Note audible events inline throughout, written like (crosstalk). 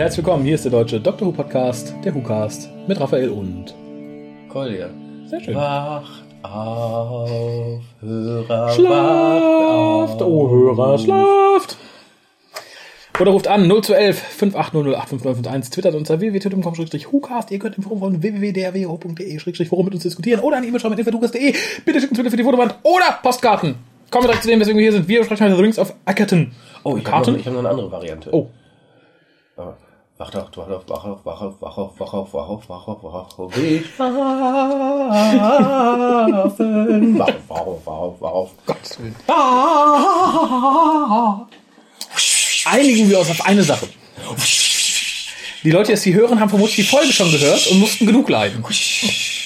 Herzlich willkommen. Hier ist der deutsche Dr. Who Podcast, der WhoCast mit Raphael und Kolja. sehr schön. Wacht auf, Hörer, Schlaft, wacht auf. oh Hörer, schlaft. Oder ruft an 0211 5800 twittert uns auf www.twitter.com-hucast. Ihr könnt im Forum von www.drwo.de-forum mit uns diskutieren oder eine E-Mail schreiben mit info.de. Bitte schicken Twitter für die Fotowand oder Postkarten. Kommen wir direkt zu dem, weswegen wir hier sind. Wir sprechen heute übrigens auf Ackerton. Oh, ich habe noch, ich hab noch eine andere Variante. Oh, Äh, Wacht auf, wacht auf, wach auf, wach auf, wach auf, wach auf, wach auf, wach auf, wach auf, wir schlafen. Wach auf, wach auf, wach auf, wach auf. Gottes Willen. Einigen wir uns auf eine Sache. Die Leute, die es hier hören, haben vermutlich die Folge schon gehört und mussten genug leiden.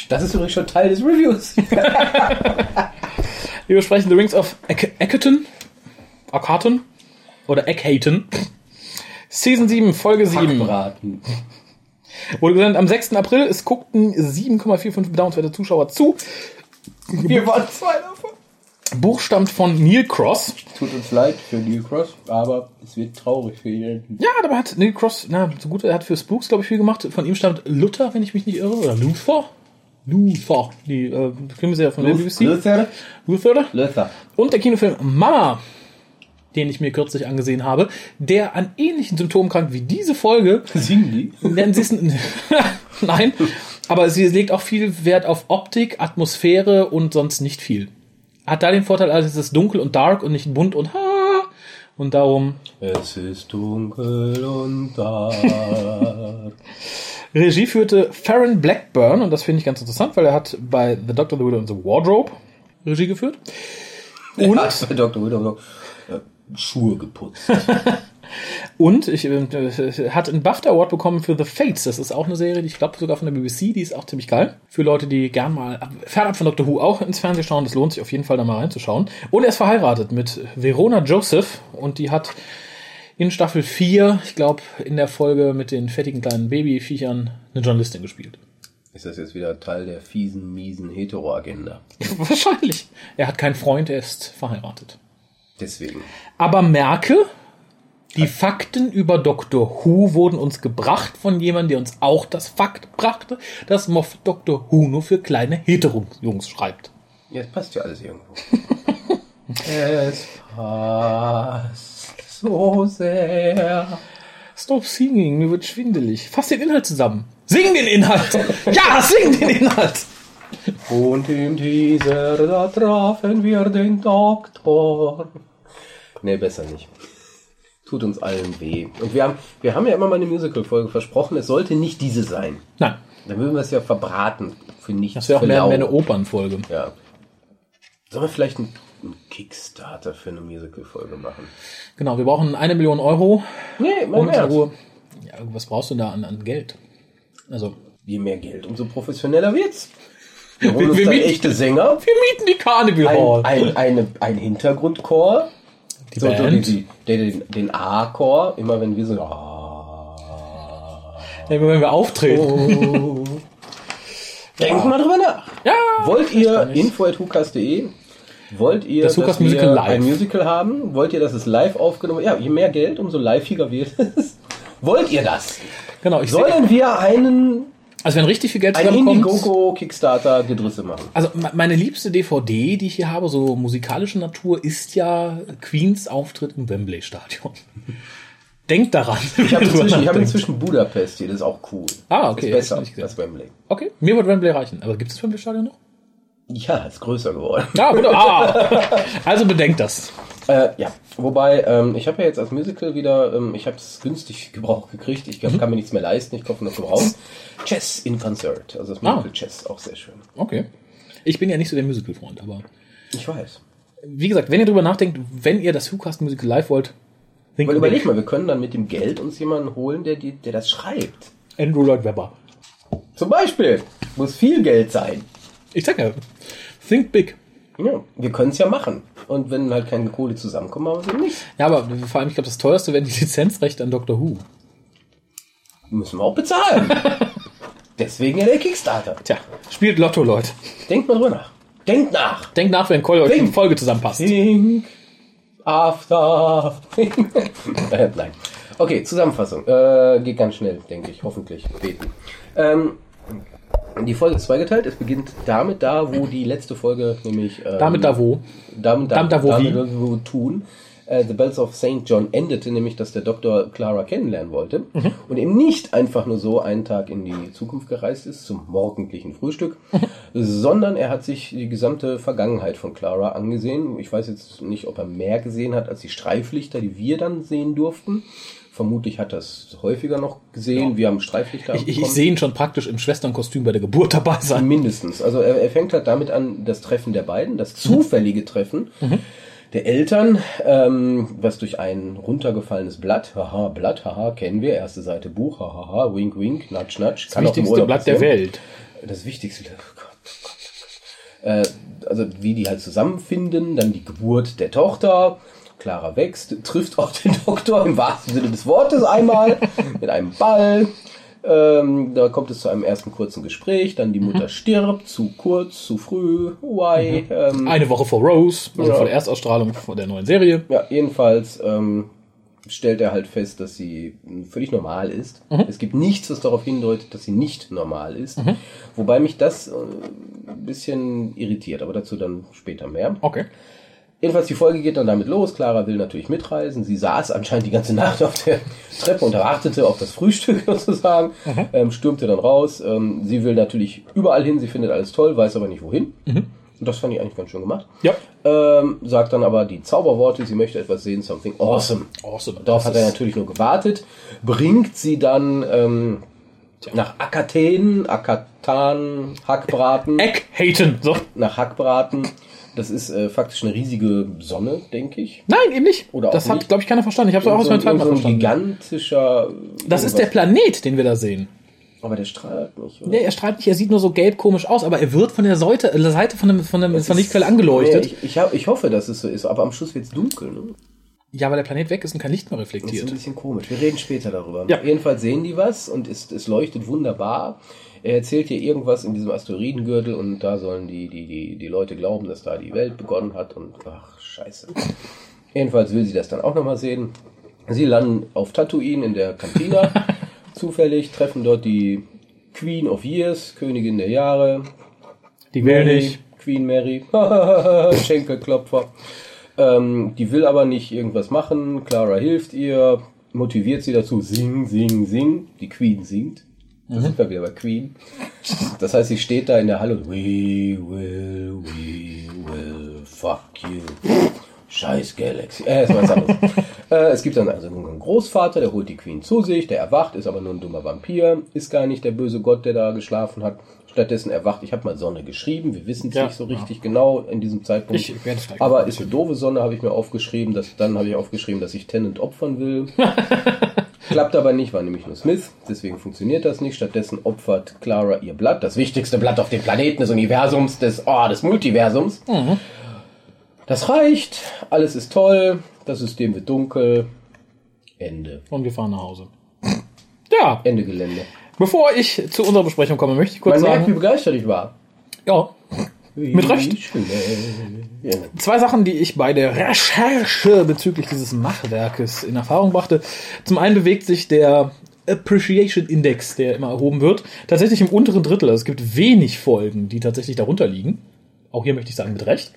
Das ist übrigens schon Teil des Reviews. Wir besprechen The Rings of Eck Eckerton. Ackerton. Oder Eckhaton. Season 7, Folge 7. Hackbraten. Wurde gesendet am 6. April. Es guckten 7,45 bedauernswerte Zuschauer zu. Wir waren zwei davon. Buch stammt von Neil Cross. Tut uns leid für Neil Cross, aber es wird traurig für ihn. Ja, dabei hat Neil Cross, na, so gut, er hat für Spooks, glaube ich, viel gemacht. Von ihm stammt Luther, wenn ich mich nicht irre, oder Luther. Luther, die äh, Krimiserie von der BBC. Luther? Luther. Luther. Und der Kinofilm Mama, den ich mir kürzlich angesehen habe, der an ähnlichen Symptomen krankt wie diese Folge. Singen die? (laughs) Nein, aber sie legt auch viel Wert auf Optik, Atmosphäre und sonst nicht viel. Hat da den Vorteil, also es ist dunkel und dark und nicht bunt und ha. Und darum Es ist dunkel und da. (laughs) Regie führte Farron Blackburn und das finde ich ganz interessant, weil er hat bei The Doctor, The Widow and the Wardrobe Regie geführt. Und, Hat bei Dr. Widow Schuhe geputzt. (laughs) und ich, äh, hat einen BAFTA Award bekommen für The Fates. Das ist auch eine Serie, die ich glaube sogar von der BBC, die ist auch ziemlich geil. Für Leute, die gern mal fernab von Doctor Who auch ins Fernsehen schauen, das lohnt sich auf jeden Fall da mal reinzuschauen. Und er ist verheiratet mit Verona Joseph und die hat in Staffel 4, ich glaube in der Folge mit den fettigen kleinen Babyviechern, eine Journalistin gespielt. Ist das jetzt wieder Teil der fiesen, miesen Hetero-Agenda? (laughs) Wahrscheinlich. Er hat keinen Freund, er ist verheiratet. Deswegen. Aber merke, die Fakten über Dr. Who wurden uns gebracht von jemandem, der uns auch das Fakt brachte, dass Moff Dr. Who nur für kleine Hetero-Jungs schreibt. Ja, es passt ja alles irgendwo. (laughs) es passt so sehr. Stop singing, mir wird schwindelig. Fass den Inhalt zusammen. Sing den Inhalt! Ja, sing den Inhalt! Und im Teaser, da trafen wir den Doktor. Nee, besser nicht. Tut uns allen weh. Und wir haben, wir haben ja immer mal eine Musical-Folge versprochen, es sollte nicht diese sein. Nein, Dann würden wir es ja verbraten für nichts. das wäre auch mehr, mehr eine Opernfolge. Ja. Sollen wir vielleicht einen, einen Kickstarter für eine Musical-Folge machen? Genau, wir brauchen eine Million Euro. Nee, mein Und. Ruhe. Ja, was brauchst du da an, an Geld? Also, Je mehr Geld, umso professioneller wird's. Wir Wir- wir mieten- echte Sänger, wir mieten die Carnival Hall. ein, ein, eine, ein Hintergrundchor, Die so, Band. die, die, den, den A-Chor, immer wenn wir so ah, Ja, wenn wir auftreten. Denkt mal drüber nach. Ja, Wollt ihr info.hukas.de Wollt ihr, Das dass Hukas wir Musical live. ein Musical haben? Wollt ihr, dass es live aufgenommen wird? Ja, je mehr Geld, umso liveiger wird es. (laughs) Wollt ihr das? Genau, ich. Sollen wir einen, Also wenn richtig viel Geld ein zusammenkommt. Indiegogo Kickstarter Gedrisse machen? Also me- meine liebste DVD, die ich hier habe, so musikalische Natur, ist ja Queens Auftritt im Wembley Stadion. (laughs) Denkt daran. (laughs) Ich habe inzwischen, ich hab inzwischen Budapest hier, das ist auch cool. Ah, okay, Das ist das besser ich gesehen. als Wembley. Okay, mir wird Wembley reichen. Aber gibt es das Wembley Stadion noch? Ja, ist größer geworden. Ja, gut. Ah. (laughs) Also bedenkt das. Äh, ja, wobei, ähm, ich habe ja jetzt als Musical wieder, ähm, ich habe es günstig Gebrauch gekriegt. Ich Mhm. kann mir nichts mehr leisten, ich kaufe noch Gebrauch. Chess in Concert, also das Musical Ah. Chess, auch sehr schön. Okay. Ich bin ja nicht so der Musical-Freund, aber Ich weiß. wie gesagt, wenn ihr drüber nachdenkt, wenn ihr das WhoCast Musical live wollt, think Weil überleg mal, wir können dann mit dem Geld uns jemanden holen, der, die, der das schreibt. Andrew Lloyd Webber. Zum Beispiel. Muss viel Geld sein. Ich sag ja, think big. Ja, wir können es ja machen. Und wenn halt keine Kohle zusammenkommt, machen wir es eben nicht. Ja, aber vor allem, ich glaube, das teuerste wären die Lizenzrechte an Doctor Who. Müssen wir auch bezahlen. (laughs) Deswegen ja der Kickstarter. Tja, spielt Lotto, Leute. Denkt mal drüber nach. Denkt nach. Denkt nach, wenn Call euch die. Folge zusammenpasst. Think after. (laughs) äh, nein. Okay, Zusammenfassung. Äh, geht ganz schnell, denke ich, hoffentlich. Beten. Ähm, die Folge ist zweigeteilt. Es beginnt damit da, wo die letzte Folge nämlich... Ähm, Damit da wo? Damit da, Damit da, wo damit, wie? wo tun. Äh, The Bells of St. John endete nämlich, dass der Doktor Clara kennenlernen wollte Mhm. und eben nicht einfach nur so einen Tag in die Zukunft gereist ist zum morgendlichen Frühstück, Mhm. sondern er hat sich die gesamte Vergangenheit von Clara angesehen. Ich weiß jetzt nicht, ob er mehr gesehen hat als die Streiflichter, die wir dann sehen durften. Vermutlich hat er es häufiger noch gesehen. Wir haben Streiflichter Ich, ich, sehe ihn schon praktisch im Schwesternkostüm bei der Geburt dabei sein. Mindestens. Also er, er fängt halt damit an, das Treffen der beiden, das zufällige Treffen der Eltern, ähm, was durch ein runtergefallenes Blatt, haha, Blatt, haha, kennen wir, erste Seite Buch, haha, wink, wink, natsch, natsch. Das wichtigste Blatt der Welt. Das wichtigste, oh Gott, oh Gott. Äh, also wie die halt zusammenfinden, dann die Geburt der Tochter, Clara wächst, trifft auch den (laughs) Doktor im wahrsten Sinne des Wortes einmal mit einem Ball. Ähm, da kommt es zu einem ersten kurzen Gespräch, dann die Mutter stirbt, zu kurz, zu früh, why? Ähm, Eine Woche vor Rose, also Ja. vor der Erstausstrahlung von der neuen Serie. ja, jedenfalls ähm, stellt er halt fest, dass sie völlig normal ist. Es gibt nichts, was darauf hindeutet, dass sie nicht normal ist. Wobei mich das äh, ein bisschen irritiert, aber dazu dann später mehr. Okay. Jedenfalls, die Folge geht dann damit los. Clara will natürlich mitreisen. Sie saß anscheinend die ganze Nacht auf der Treppe und wartete auf das Frühstück (laughs) sozusagen. Ähm, stürmte dann raus. Ähm, sie will natürlich überall hin. Sie findet alles toll, weiß aber nicht wohin. Und das fand ich eigentlich ganz schön gemacht. Ja. Ähm, sagt dann aber die Zauberworte, sie möchte etwas sehen, something awesome. Awesome. Darauf hat er natürlich nur gewartet, bringt sie dann ähm, nach Akaten, Akatan, Hackbraten, Eck haten. So. nach Hackbraten. Das ist äh, faktisch eine riesige Sonne, denke ich. Nein, eben nicht. Oder das hat, glaube ich, keiner verstanden. Ich habe es auch aus meinem ein- zweiten so Mal ein verstanden. gigantischer. Das ist der. Planet, den wir da sehen. Aber der strahlt nicht, oder? Nee, er strahlt nicht, er sieht nur so gelb komisch aus, aber er wird von der Seite, äh, Seite von, dem, von, dem, von der Lichtquelle angeleuchtet. Nee, ich, ich, hab, ich hoffe, dass es so ist, aber am Schluss wird es dunkel. Ne? Ja, weil der Planet weg ist und kein Licht mehr Das ist ein reflektiert. bisschen komisch. Wir reden später darüber. Ja. Jedenfalls sehen die was und es, es leuchtet wunderbar. Er erzählt dir irgendwas in diesem Asteroidengürtel und da sollen die, die, die, die Leute glauben, dass da die Welt begonnen hat und ach, scheiße. Jedenfalls will sie das dann auch nochmal sehen. Sie landen auf Tatooine in der Cantina. (laughs) Zufällig treffen dort die Queen of Years, Königin der Jahre, Die nicht. Queen Mary. (laughs) Schenkelklopfer. Ähm, die will aber nicht irgendwas machen. Clara hilft ihr, motiviert sie dazu. Sing, sing, sing. Die Queen singt. Da sind wir wieder bei Queen. Das heißt, sie steht da in der Halle und We will, we will fuck you. Scheiß Galaxy. Äh, ist was anderes. (laughs) äh, es gibt dann also einen Großvater, der holt die Queen zu sich, der erwacht, ist aber nur ein dummer Vampir, ist gar nicht der böse Gott, der da geschlafen hat. Stattdessen erwacht, ich habe mal Sonne geschrieben, wir wissen es Ja. nicht so richtig genau in diesem Zeitpunkt. Ich werde aber ist eine doofe Sonne, habe ich mir aufgeschrieben. Das, dann habe ich aufgeschrieben, dass ich Tennant opfern will. (laughs) Klappt aber nicht, war nämlich nur Smith, deswegen funktioniert das nicht. Stattdessen opfert Clara ihr Blatt, das wichtigste Blatt auf dem Planeten des Universums, des, oh, des Multiversums. Das reicht, alles ist toll, das System wird dunkel. Ende. Und wir fahren nach Hause. Ja, Ende Gelände. bevor ich zu unserer Besprechung komme, möchte ich kurz Man merkt, wie sagen, begeistert ich war. ja, Mit Recht. Ja. zwei Sachen, die ich bei der Recherche bezüglich dieses Machwerkes in Erfahrung brachte. Zum einen bewegt sich der Appreciation Index, der immer erhoben wird, tatsächlich im unteren Drittel. Also es gibt wenig Folgen, die tatsächlich darunter liegen. Auch hier möchte ich sagen, mit Recht.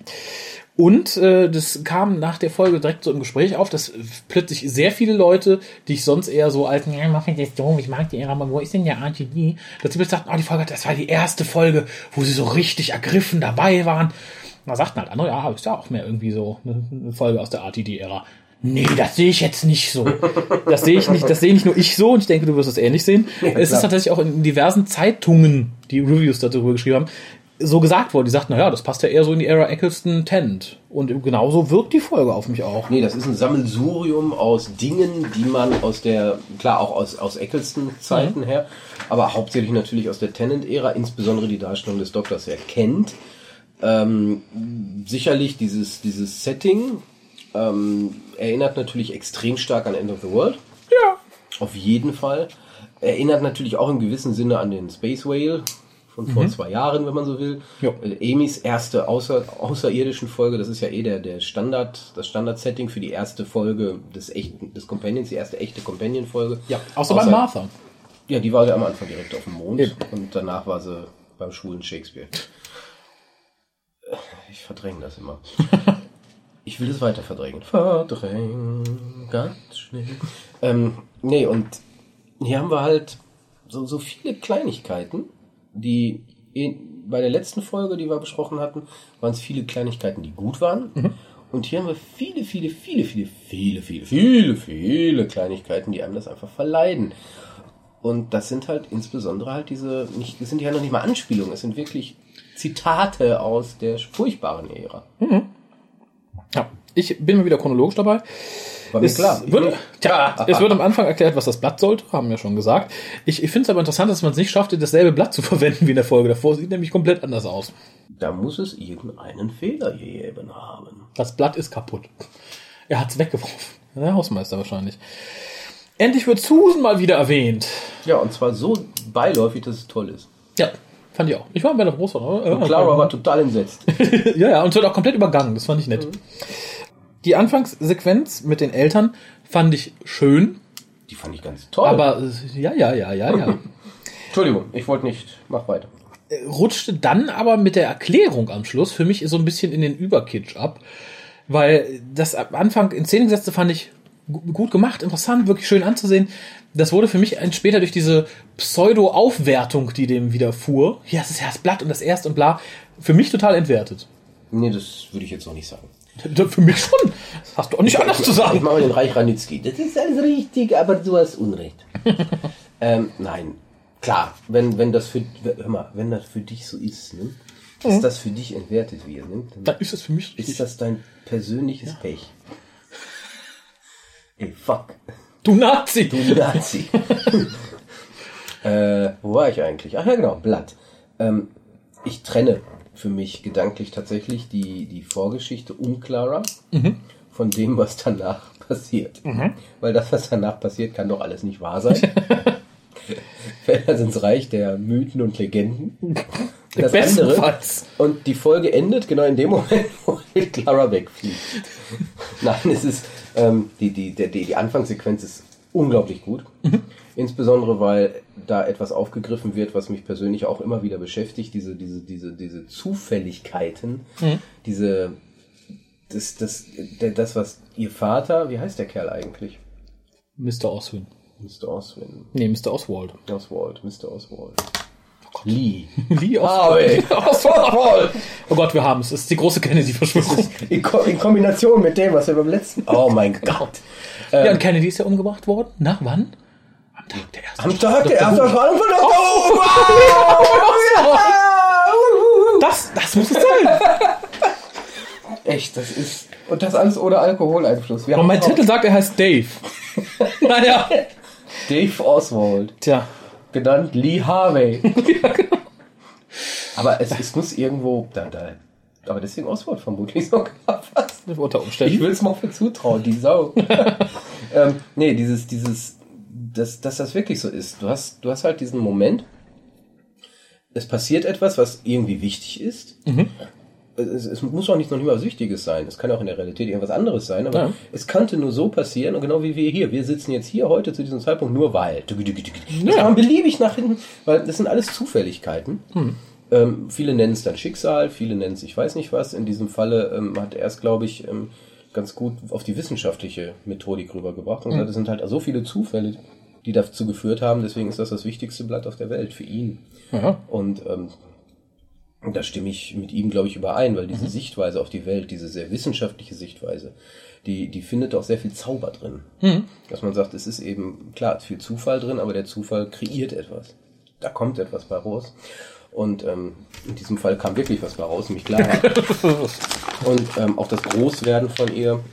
Und äh, das kam nach der Folge direkt so im Gespräch auf, dass plötzlich sehr viele Leute, die ich sonst eher so als, ja, mach ich jetzt doof, ich mag die Ära, aber wo ist denn der RTD? Dass sie plötzlich sagten, oh, die Folge, das war die erste Folge, wo sie so richtig ergriffen dabei waren. Da sagten halt andere, ja, ist ja auch mehr irgendwie so eine, Folge aus der RTD-Ära. Nee, das sehe ich jetzt nicht so. Das sehe ich nicht, das sehe nicht nur ich so und ich denke, du wirst es ähnlich sehen. es ist tatsächlich auch in diversen Zeitungen, die Reviews darüber geschrieben haben, so gesagt worden. Die sagten, naja, das passt ja eher so in die Ära Eccleston Tennant. Und genauso wirkt die Folge auf mich auch. Nee, das ist ein Sammelsurium aus Dingen, die man aus der, klar auch aus, aus Eccleston-Zeiten her, aber hauptsächlich natürlich aus der Tennant-Ära, insbesondere die Darstellung des Doktors her kennt. Ähm, sicherlich dieses, dieses Setting ähm, erinnert natürlich extrem stark an End of the World. Ja. Auf jeden Fall. Erinnert natürlich auch im gewissen Sinne an den Space Whale von vor zwei Jahren, wenn man so will. Äh, Amy's erste außer, außerirdischen Folge, das ist ja eh der, der Standard, das Standard-Setting für die erste Folge des echten, des Companions, die erste echte Companion-Folge. Ja, außer bei Martha. Ja, die war ja am Anfang direkt auf dem Mond Eben. und danach war sie beim schwulen Shakespeare. Ich verdränge das immer. (laughs) Ich will es weiter verdrängen. Verdrängen, ganz schnell. Ähm, nee, und hier haben wir halt so, so viele Kleinigkeiten, die bei der letzten Folge, die wir besprochen hatten, waren es viele Kleinigkeiten, die gut waren. Und hier haben wir viele, viele, viele, viele, viele, viele, viele, viele Kleinigkeiten, die einem das einfach verleiden. Und das sind halt insbesondere halt diese, nicht, das sind ja noch nicht mal Anspielungen, es sind wirklich Zitate aus der furchtbaren Ära. Ja, ich bin mal wieder chronologisch dabei. War mir Es klar. Wird, tja, (laughs) es wird am Anfang erklärt, was das Blatt sollte, haben wir schon gesagt. Ich, ich finde es aber interessant, dass man es nicht schaffte, dasselbe Blatt zu (laughs) verwenden wie in der Folge davor. Sieht nämlich komplett anders aus. Da muss es irgendeinen Fehler gegeben haben. Das Blatt ist kaputt. Er hat's weggeworfen. Der Hausmeister wahrscheinlich. Endlich wird Susan mal wieder erwähnt. Ja, und zwar so beiläufig, dass es toll ist. Ja, fand ich auch. Ich war bei der Großvater. Und Clara war total entsetzt. (laughs) ja, ja, und es wird auch komplett übergangen. Das fand ich nett. Die Anfangssequenz mit den Eltern fand ich schön, Die fand ich ganz toll. aber äh, ja, ja, ja, ja, ja. (laughs) Entschuldigung, ich wollte nicht. Mach weiter. rutschte dann aber mit der Erklärung am Schluss für mich so ein bisschen in den Überkitsch ab, weil das am Anfang in Szene gesetzte fand ich gu- gut gemacht, interessant, wirklich schön anzusehen. Das wurde für mich später durch diese Pseudo-Aufwertung, die dem widerfuhr, ja, das ist ja das Blatt und das Erst und bla, für mich total entwertet. Nee, das würde ich jetzt noch nicht sagen. Für mich schon. Das hast du auch nicht anders zu Ich sagen. mache mal den Reich Ranitzky. Das ist alles richtig, aber du hast Unrecht. (laughs) ähm, nein, klar, wenn, wenn das für, hör mal, wenn das für dich so ist, ne, dass das für dich entwertet wird, ne, dann Dann ist es für mich ist richtig. das dein persönliches Pech. Ey, fuck. Du Nazi! Du Nazi. (laughs) äh, wo war ich eigentlich? Ach ja, genau, Blatt. Ähm, ich trenne für mich gedanklich tatsächlich die, die Vorgeschichte um Clara von dem, was danach (laughs) passiert. Weil das, was danach passiert, kann doch alles nicht wahr sein. Fällt also ins Reich der Mythen und Legenden. Das andere, Bestenfalls. und die Folge endet genau in dem Moment, (laughs) wo Clara wegfliegt. (laughs) Nein, es ist, ähm, die, die, die, die Anfangssequenz ist unglaublich gut. Insbesondere, weil da etwas aufgegriffen wird, was mich persönlich auch immer wieder beschäftigt. Diese, diese, diese, diese Zufälligkeiten, diese, das, das, das, was ihr Vater, wie heißt der Kerl eigentlich? Mr. Oswin. Mr. Oswin. Nee, Mr. Oswald. Oswald, Mr. Oswald. Lee. (laughs) Lee Harvey. (laughs) Oswald. Oh Gott, wir haben es. Es ist die große Kennedy-Verschwörung. In, Ko in Kombination mit dem, was wir beim letzten. Oh mein (laughs) Gott. Ja, und Kennedy ist ja umgebracht worden. Nach wann? Am Tag der ersten. Am Tag der ersten Strahlung von der Oh, (laughs) Das, das muss es sein. (laughs) Echt, das ist. Und das alles ohne Alkoholeinfluss. Wir Und mein Titel sagt, er heißt Dave. (laughs) naja. Dave Oswald, Tja. genannt Lee Harvey. Aber es, es muss irgendwo. Da, da, aber deswegen Oswald vermutlich sogar fast. Unter Ich Umständen. will es mal für zutrauen, die Sau. ähm, nee, dieses, dieses, dass, dass das wirklich so ist. Du hast, du hast halt diesen Moment, es passiert etwas, was irgendwie wichtig ist. Es, es muss auch nicht noch nicht mal was Wichtiges sein. Es kann auch in der Realität irgendwas anderes sein, aber Ja. es könnte nur so passieren und genau wie wir hier. Wir sitzen jetzt hier heute zu diesem Zeitpunkt nur weil. Das kann man beliebig nach hinten, weil das sind alles Zufälligkeiten. Ähm, viele nennen es dann Schicksal, viele nennen es ich weiß nicht was. In diesem Falle ähm, hat er es, glaube ich, ähm, ganz gut auf die wissenschaftliche Methodik rübergebracht. Und gesagt, es sind halt so viele Zufälle, die dazu geführt haben. Deswegen ist das das wichtigste Blatt auf der Welt für ihn. Aha. Und ähm, da stimme ich mit ihm, glaube ich, überein, weil diese Sichtweise auf die Welt, diese sehr wissenschaftliche Sichtweise, die, die findet auch sehr viel Zauber drin. Dass man sagt, es ist eben, klar, es ist viel Zufall drin, aber der Zufall kreiert etwas. Da kommt etwas bei raus. Und ähm, in diesem Fall kam wirklich was bei raus, nämlich Klarheit. (laughs) Und ähm, auch das Großwerden von ihr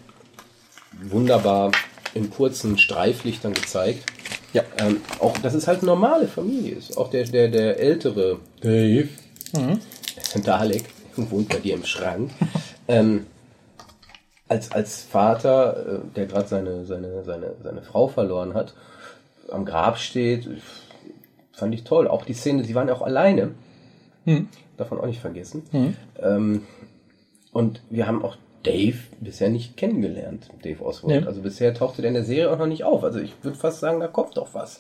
wunderbar in kurzen Streiflichtern gezeigt. Ja. Ähm, auch, dass es halt normale Familie ist. Auch der, der, der ältere Dave, Dalek, wohnt bei dir im Schrank. ähm, als, als Vater, äh, der gerade seine, seine, seine, seine Frau verloren hat, am Grab steht, fand ich toll. Auch die Szene, sie waren ja auch alleine. Davon auch nicht vergessen. Ähm, und wir haben auch Dave bisher nicht kennengelernt, Dave Oswald. Nee. Also bisher tauchte der in der Serie auch noch nicht auf. Also ich würde fast sagen, da kommt doch was.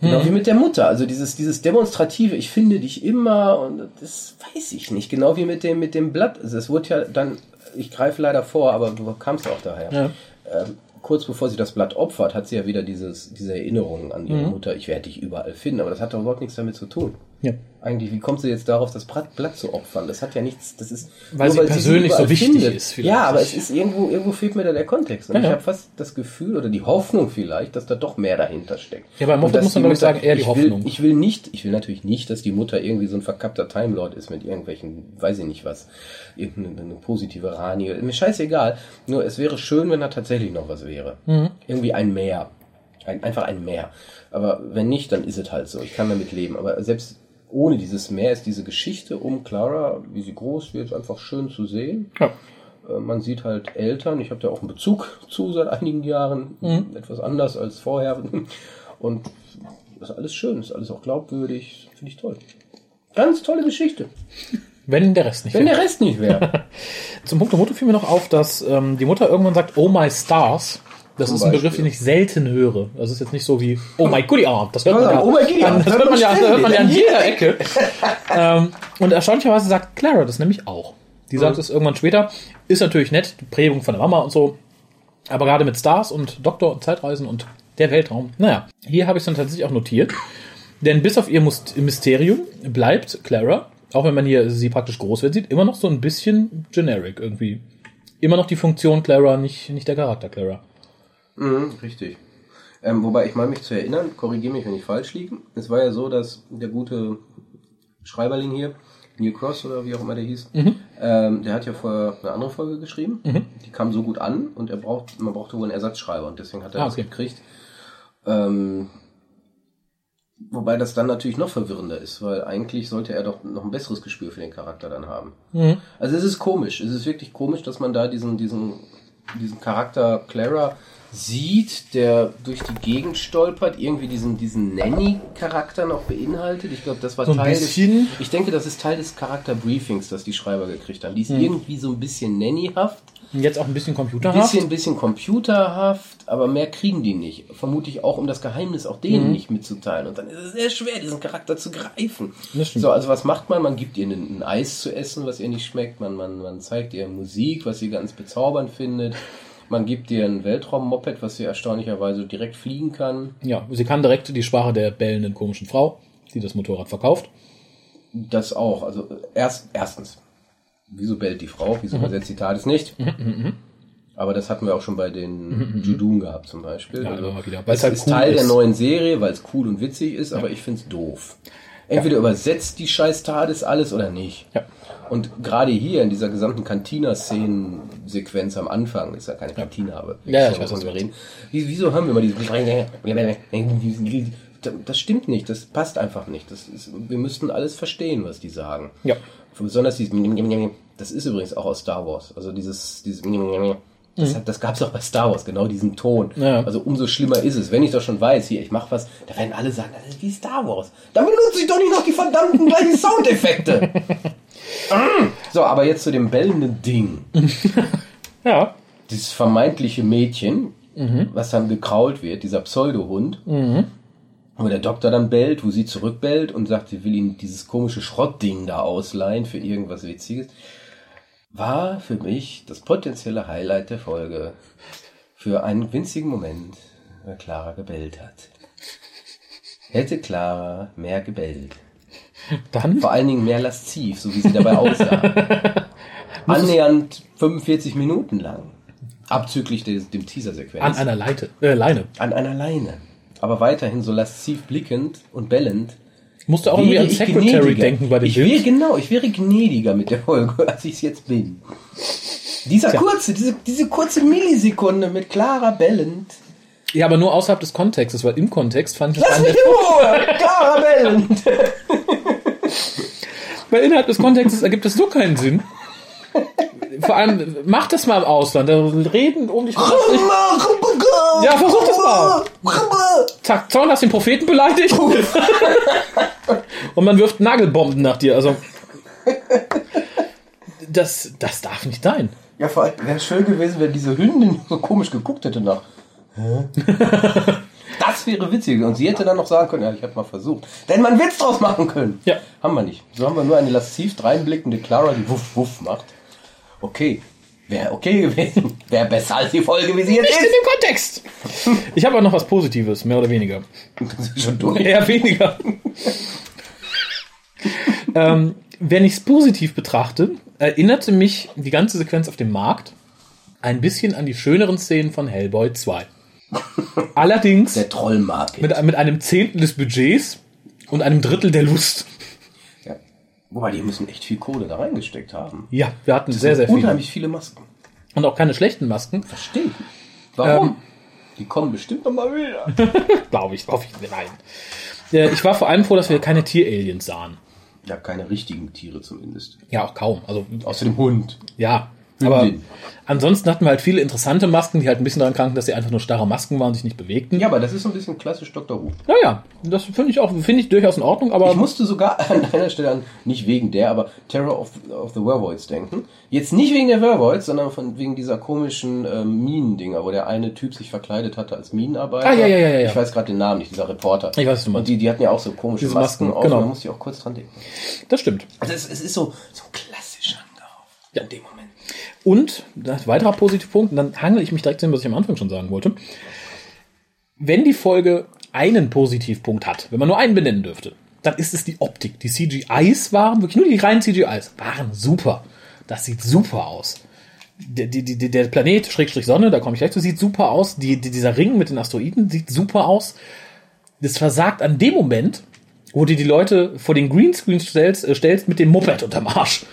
Genau wie mit der Mutter. Also dieses, dieses Demonstrative, ich finde dich immer und das weiß ich nicht. Genau wie mit dem, mit dem Blatt. Also es wurde ja dann, ich greife leider vor, aber du kamst auch daher. Ja. Ähm, kurz bevor sie das Blatt opfert, hat sie ja wieder dieses, diese Erinnerung an ihre Mutter, ich werde dich überall finden, aber das hat doch überhaupt nichts damit zu tun. Ja. Eigentlich, wie kommt sie jetzt darauf, das Blatt, zu opfern? Das hat ja nichts, das ist. Weil sie persönlich so überall wichtig ist vielleicht. Ja, aber es ist irgendwo, irgendwo fehlt mir da der Kontext. Und Ja, ich ja. habe fast das Gefühl oder die Hoffnung vielleicht, dass da doch mehr dahinter steckt. Ja, bei Moffat muss man, die glaub ich, sagen, eher die Hoffnung. Will, ich will nicht, ich will natürlich nicht, dass die Mutter irgendwie so ein verkappter Time Lord ist mit irgendwelchen, weiß ich nicht was, irgendeine eine positive Rani. Mir scheißegal. Nur es wäre schön, wenn da tatsächlich noch was wäre. Mhm. Irgendwie ein Meer. Ein, einfach ein Meer. Aber wenn nicht, dann ist es halt so. Ich kann damit leben. Aber selbst ohne dieses Meer ist diese Geschichte um Clara, wie sie groß wird, einfach schön zu sehen. Ja. Äh, Man sieht halt Eltern, ich habe da auch einen Bezug (laughs) zu seit einigen Jahren, etwas anders als vorher. (laughs) Und das ist alles schön, ist alles auch glaubwürdig, finde ich toll. Ganz tolle Geschichte. Wenn der Rest nicht Wenn wäre. der Rest nicht wäre. (laughs) Zum Punkt der Mutter fiel mir noch auf, dass ähm, die Mutter irgendwann sagt, oh my stars. Das ist ein Begriff, Beispiel. den ich selten höre. Das ist jetzt nicht so wie, oh my goodie arm. Das hört man ja, oh my goodie arm. an, das hört man ja, hört man ja an (laughs) jeder Ecke. ähm, und erstaunlicherweise sagt Clara das nämlich auch. Die sagt Mhm. es irgendwann später. Ist natürlich nett, die Prägung von der Mama und so. Aber gerade mit Stars und Doktor und Zeitreisen und der Weltraum. Naja, hier habe ich es dann tatsächlich auch notiert. Denn bis auf ihr Mysterium bleibt Clara, auch wenn man hier sie praktisch groß wird, sieht, immer noch so ein bisschen generic irgendwie. Immer noch die Funktion Clara, nicht, nicht der Charakter Clara. Mhm, richtig. Ähm, wobei ich meine mich zu erinnern, korrigiere mich, wenn ich falsch liege. Es war ja so, dass der gute Schreiberling hier, Neil Cross oder wie auch immer der hieß, ähm, der hat ja vorher eine andere Folge geschrieben. Die kam so gut an und er braucht, man brauchte wohl einen Ersatzschreiber und deswegen hat er Ah, das okay. gekriegt. Ähm, wobei das dann natürlich noch verwirrender ist, weil eigentlich sollte er doch noch ein besseres Gespür für den Charakter dann haben. Also es ist komisch, es ist wirklich komisch, dass man da diesen, diesen, diesen Charakter Clara sieht, der durch die Gegend stolpert, irgendwie diesen, diesen Nanny-Charakter noch beinhaltet. Ich glaube, das war So ein Teil des, ich denke, das ist Teil des Charakterbriefings, das die Schreiber gekriegt haben. Die ist irgendwie so ein bisschen Nannyhaft, jetzt auch ein bisschen ein computerhaft. bisschen, bisschen computerhaft, aber mehr kriegen die nicht. Vermutlich auch, um das Geheimnis auch denen nicht mitzuteilen. Und dann ist es sehr schwer, diesen Charakter zu greifen. Das. So, also was macht man? Man gibt ihr ein, ein Eis zu essen, was ihr nicht schmeckt. Man, man, man zeigt ihr Musik, was sie ganz bezaubernd findet. Man gibt ihr ein Weltraummoped, was sie erstaunlicherweise direkt fliegen kann. Ja, sie kann direkt die Sprache der bellenden komischen Frau, die das Motorrad verkauft. Das auch. Also erst, erstens, wieso bellt die Frau? Wieso übersetzt die TARDIS nicht? Aber das hatten wir auch schon bei den Judun gehabt zum Beispiel. Ja, also, wieder. Weil's Weil es halt ist cool Teil der ist. neuen Serie, weil es cool und witzig ist, aber ich find's doof. Entweder übersetzt die scheiß TARDIS alles oder nicht. Ja. Und gerade hier in dieser gesamten Cantina-Szenen-Sequenz am Anfang, ist ja keine Cantina, aber Ja, ja, ich weiß, was wir reden. Wie- Wieso haben wir immer diese das stimmt nicht, das passt einfach nicht. Das ist, wir müssten alles verstehen, was die sagen. Ja. Besonders dieses das ist übrigens auch aus Star Wars. Also dieses, dieses das, hat- das gab es auch bei Star Wars, genau diesen Ton. Ja. Also umso schlimmer ist es. Wenn ich doch schon weiß, hier, ich mache was, da werden alle sagen, das ist wie Star Wars. Dann benutze ich doch nicht noch die verdammten gleichen Soundeffekte. (laughs) Mm. so, aber jetzt zu dem bellenden Ding. (laughs) Ja. Dieses vermeintliche Mädchen, was dann gekrault wird, dieser Pseudohund, wo der Doktor dann bellt, wo sie zurückbellt und sagt, sie will ihm dieses komische Schrottding da ausleihen für irgendwas Witziges, war für mich das potenzielle Highlight der Folge. Für einen winzigen Moment, weil Clara gebellt hat. Hätte Clara mehr gebellt. Dann Vor allen Dingen mehr lasziv, so wie sie dabei aussah. (laughs) Annähernd 45 Minuten lang. Abzüglich des, dem Teaser-Sequenz. an einer Leite, äh, Leine. An einer Leine. Aber weiterhin so lasziv blickend und bellend. Musste auch irgendwie an Secretary denken bei dem ich wäre, Bild. genau, ich wäre gnädiger mit der Folge, (laughs) als ich es jetzt bin. Dieser kurze, diese, diese kurze Millisekunde mit Clara bellend. Ja, aber nur außerhalb des Kontextes, weil im Kontext fand ich das Lass mich in Ruhe! Clara bellend! (laughs) Weil innerhalb des Kontextes ergibt es so keinen Sinn. (laughs) vor allem, mach das mal im Ausland. Da reden um dich. Ja, versuch das mal. Zack, Zorn hast den Propheten beleidigt. (laughs) Und man wirft Nagelbomben nach dir. Also, das, das darf nicht sein. Ja, vor allem wäre schön gewesen, wenn diese Hündin so komisch geguckt hätte nach. (laughs) Das wäre witzig. Und sie hätte dann noch sagen können, ja, ich habe mal versucht. Denn man Witz draus machen können. Ja. Haben wir nicht. So haben wir nur eine lasziv dreinblickende Clara, die wuff wuff macht. Okay. Wäre okay gewesen. (laughs) Wäre besser als die Folge, wie sie jetzt Nicht in ist. dem Kontext. Ich habe auch noch was Positives, mehr oder weniger. Das (laughs) ist schon durch. Eher weniger. (laughs) ähm, wenn ich es positiv betrachte, erinnerte mich die ganze Sequenz auf dem Markt ein bisschen an die schöneren Szenen von Hellboy 2. Allerdings Der Trollmarkt. mit, mit einem Zehntel des Budgets und einem Drittel der Lust. Wobei, die müssen echt viel Kohle da reingesteckt haben. Ja, wir hatten sehr, sehr viele. Unheimlich viele Masken. Und auch keine schlechten Masken. Verstehe. Warum? Ähm. die kommen bestimmt noch mal wieder. (laughs) Glaube ich, hoffe ich. Nein. Äh, Ich war vor allem froh, dass wir keine Tieraliens sahen. Ja, keine richtigen Tiere zumindest. Ja, auch kaum. Also, Außer dem Hund. ja. Aber Hündin. ansonsten hatten wir halt viele interessante Masken, die halt ein bisschen daran kranken, dass sie einfach nur starre Masken waren und sich nicht bewegten. Ja, aber das ist so ein bisschen klassisch Dr. Who. Naja, das finde ich auch, finde ich durchaus in Ordnung, aber Ich musste sogar (laughs) an einer Stelle an, nicht wegen der, aber Terror of, of the Wervoids denken. Jetzt nicht wegen der Wervoids, sondern von, wegen dieser komischen ähm, Minendinger, wo der eine Typ sich verkleidet hatte als Minenarbeiter. Ah, ja, ja, ja, ja. Ich weiß gerade den Namen nicht, dieser Reporter. Ich weiß, was du meinst. Und die, die hatten ja auch so komische Diese Masken, Masken, auf, genau. da musste ich auch kurz dran denken. das stimmt. Also es, es ist so, so klassisch angehaucht. Ja. In dem Moment. Und, das weiterer Positivpunkt, und dann hangel ich mich direkt zu dem, was ich am Anfang schon sagen wollte. Wenn die Folge einen Positivpunkt hat, wenn man nur einen benennen dürfte, dann ist es die Optik. Die CGIs waren, wirklich nur die reinen CGIs, waren super. Das sieht super aus. Der, die, der Planet, Schrägstrich Sonne, da komme ich gleich zu, sieht super aus. Die, dieser Ring mit den Asteroiden sieht super aus. Das versagt an dem Moment, wo du die Leute vor den Greenscreen stellst, äh, stellst mit dem Moped unterm Arsch.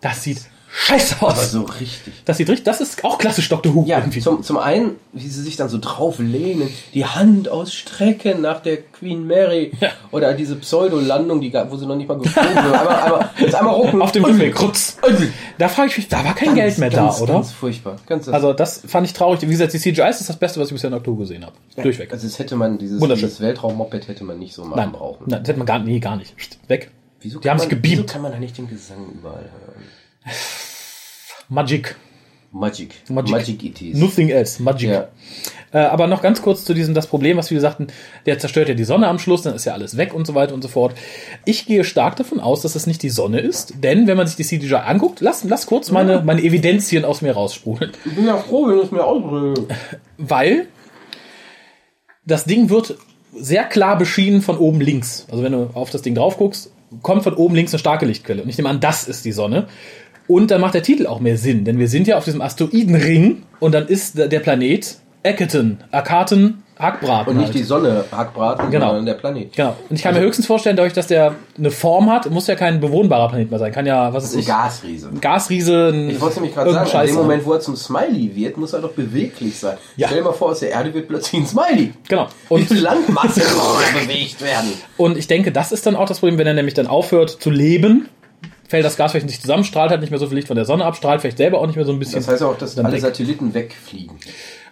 Das sieht scheiße aus. Aber so richtig. Das sieht richtig, das ist auch klassisch Dr. Who Ja, irgendwie. zum, zum einen, wie sie sich dann so drauf lehnen, die Hand ausstrecken nach der Queen Mary Ja. oder diese Pseudo-Landung, die, wo sie noch nicht mal geflogen wird. Einmal, einmal, jetzt einmal rucken. Auf dem Rückweg, Rutz. Da frage ich mich, da war kein Geld mehr ganz, da, oder? Ganz furchtbar. Ganz, Also das fand ich traurig. Wie gesagt, die CGIs ist das Beste, was ich bisher in Dr. Who gesehen habe. Durchweg. Also das hätte man, dieses, dieses Weltraum-Moped hätte man nicht so machen Nein, brauchen. Nein, das hätte man gar, nee, gar nicht. Weg. Wieso Die haben kann sich man, Wieso kann man da nicht den Gesang überall hören? Magic. Magic. Magic. Magic it is. Nothing else. Magic. Ja. Äh, aber noch ganz kurz zu diesem, das Problem, was wir sagten, der zerstört ja die Sonne am Schluss, dann ist ja alles weg und so weiter und so fort. Ich gehe stark davon aus, dass es nicht die Sonne ist, denn wenn man sich die CGI anguckt, lass, lass kurz meine, meine Evidenzien aus mir raussprudeln. Ich bin ja froh, wenn du es mir ausdrückst. weil das Ding wird sehr klar beschienen von oben links. Also wenn du auf das Ding drauf guckst, kommt von oben links eine starke Lichtquelle. Und ich nehme an, das ist die Sonne. Und dann macht der Titel auch mehr Sinn, denn wir sind ja auf diesem Asteroidenring und dann ist der Planet Eckerton, Akaten, Hackbraten. Und nicht halt. die Sonne Hackbraten, Genau. sondern der Planet. Genau. Und ich kann mir höchstens vorstellen, dadurch, dass der eine Form hat, muss ja kein bewohnbarer Planet mehr sein. Kann ja, was ist Ein ich, Gasriese. ein Gasriese, ein Ich wollte nämlich gerade sagen, irgendein in dem Scheiß Moment, wo er zum Smiley wird, muss er doch beweglich sein. Ja. Stell dir mal vor, aus der Erde wird plötzlich ein Smiley. Genau. Wie Und, viel Landmasse (laughs) bewegt werden? und ich denke, das ist dann auch das Problem, wenn er nämlich dann aufhört zu leben, fällt das Gas vielleicht nicht zusammen, strahlt halt nicht mehr so viel Licht von der Sonne ab, strahlt vielleicht selber auch nicht mehr so ein bisschen. Das heißt auch, dass alle weg. Satelliten wegfliegen.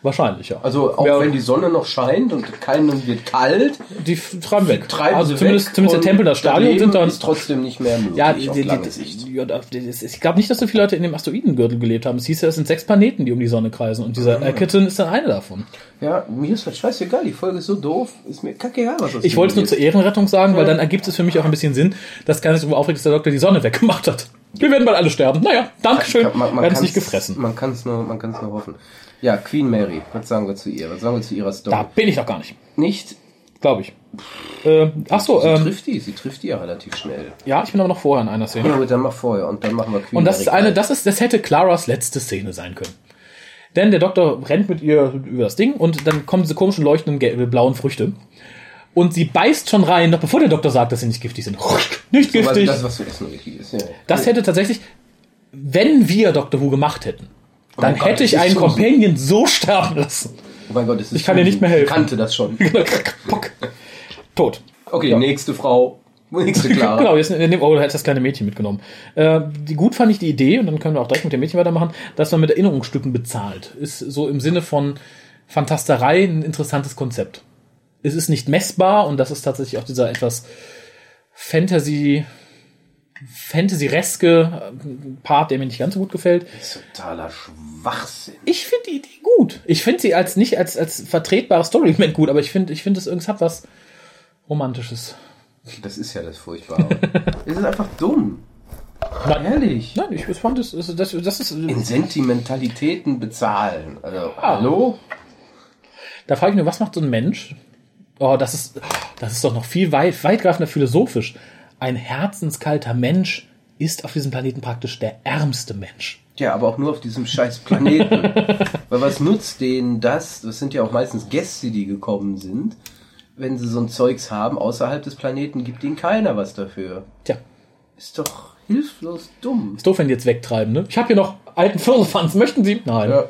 Wahrscheinlich, ja. Also auch Ja. wenn die Sonne noch scheint und keinem wird kalt, die treiben weg. treiben also zumindest, weg zumindest der Tempel, das Stadion sind dann. ist trotzdem nicht mehr möglich Ja, die, die, die, ja, ich glaube nicht, dass so viele Leute in dem Asteroidengürtel gelebt haben. Es hieß ja, es sind sechs Planeten, die um die Sonne kreisen. Und dieser Eckerton ist dann eine davon. Ja, mir ist das scheißegal, die Folge ist so doof, ist mir kackegal, was das Ich wollte es nur zur Ehrenrettung sagen, weil dann ergibt es für mich auch ein bisschen Sinn, dass keiner sich darüber aufregt, dass der Doktor die Sonne weggemacht hat. Wir werden bald alle sterben. Naja, Dankeschön. Man, man werden es nicht gefressen. Man kann es nur, man kann's nur hoffen. Ja, Queen Mary, was sagen wir zu ihr? Was sagen wir zu ihrer Story? Da bin ich doch gar nicht. Nicht, Glaube ich. Äh, ach so, sie ähm, trifft die, sie trifft die ja relativ schnell. ja, ich bin aber noch vorher in einer Szene. Ja gut, dann mach vorher und dann machen wir Queen Und das Mary ist eine, das ist, das hätte Claras letzte Szene sein können. Denn der Doktor rennt mit ihr über das Ding und dann kommen diese komischen leuchtenden blauen Früchte. Und sie beißt schon rein, noch bevor der Doktor sagt, dass sie nicht giftig sind. Nicht So, giftig. Das, was zu essen richtig ist. Ja. Das hätte tatsächlich, wenn wir Doctor Who gemacht hätten, dann Oh Gott, hätte ich einen so- Companion so sterben lassen. Oh mein Gott, das ist Ich kann dir nicht mehr helfen. Ich kannte das schon. (laughs) Tot. Okay, Ja. nächste Frau. (laughs) Nächste (laughs) Clara. Genau, jetzt oh, du hättest das kleine Mädchen mitgenommen. Äh, die gut fand ich die Idee, und dann können wir auch direkt mit dem Mädchen weitermachen, dass man mit Erinnerungsstücken bezahlt. Ist so im Sinne von Fantasterei ein interessantes Konzept. Es ist nicht messbar und das ist tatsächlich auch dieser etwas Fantasy, Fantasy-reske Part, der mir nicht ganz so gut gefällt. Das ist totaler Schwachsinn. Ich finde die Idee gut. Ich finde sie als nicht als, als vertretbares Story-Element gut, aber ich finde, ich finde es irgendwas hat was Romantisches. Das ist ja das Furchtbare. (laughs) es ist einfach dumm. Nein, Ehrlich. Nein, ich fand es, das, das, das ist, In Sentimentalitäten bezahlen. Also, hallo? da frage ich mich, was macht so ein Mensch? Oh, das ist, das ist doch noch viel weit, weitgreifender philosophisch. Ein herzenskalter Mensch ist auf diesem Planeten praktisch der ärmste Mensch. Ja, aber auch nur auf diesem scheiß Planeten. (laughs) Weil was nutzt denen das? Das sind ja auch meistens Gäste, die gekommen sind. Wenn sie so ein Zeugs haben, außerhalb des Planeten gibt ihnen keiner was dafür. Tja, Ist doch hilflos dumm. ist doof, wenn die jetzt wegtreiben, ne? Ich habe hier noch alten Firlefanz, möchten Sie? Nein. Ja,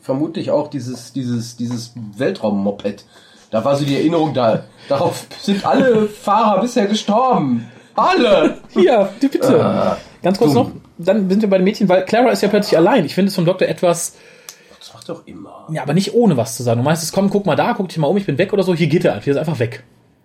vermutlich auch dieses, dieses, dieses Weltraummoped. Da war so die Erinnerung da. Darauf sind alle Fahrer bisher gestorben. Alle! Hier, die bitte. Ah, Ganz kurz dumm. noch, dann sind wir bei den Mädchen, weil Clara ist ja plötzlich allein. Ich finde es vom Doktor etwas, Das macht doch immer. ja, aber nicht ohne was zu sagen. Du meinst, es komm, guck mal da, guck dich mal um, ich bin weg oder so. Hier geht er einfach, hier ist einfach weg.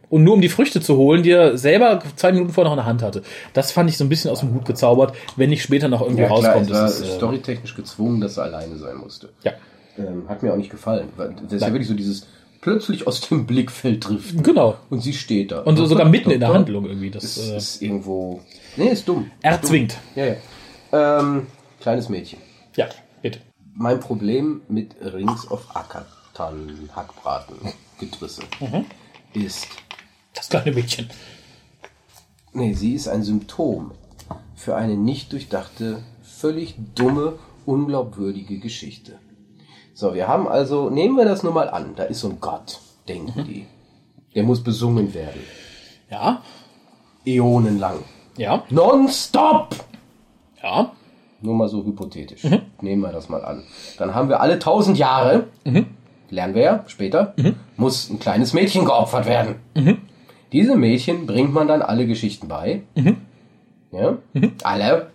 Und nur um die Früchte zu holen, die er selber zwei Minuten vorher noch in der Hand hatte. Das fand ich so ein bisschen aus dem Hut gezaubert, wenn nicht später noch irgendwie Ja, klar, rauskommt. war das ist, äh, storytechnisch gezwungen, dass er alleine sein musste. ja, Ähm, hat mir auch nicht gefallen. Das ist ja Nein. wirklich so dieses plötzlich aus dem (laughs) Blickfeld trifft. genau. Und sie steht da. Und so, sogar mitten in der? Handlung irgendwie. Das, Das äh, ist irgendwo. Nee, ist dumm. erzwingt. Ja, ja. Ähm, kleines Mädchen. Ja, bitte. Mein Problem mit Rings of Akatan Hackbraten (laughs) Getrisse Mhm. ist, Das kleine Mädchen. nee, sie ist ein Symptom für eine nicht durchdachte, völlig dumme, unglaubwürdige Geschichte. So, wir haben also, nehmen wir das nur mal an, da ist so ein Gott, denken Mhm. die. Der muss besungen werden. Ja, Äonenlang. ja, Nonstop! ja. Nur mal so hypothetisch. Mhm. Nehmen wir das mal an. Dann haben wir alle tausend Jahre, Mhm. lernen wir ja später, muss ein kleines Mädchen geopfert werden. Mhm. Diese Mädchen bringt man dann alle Geschichten bei. Mhm. Ja? Alle.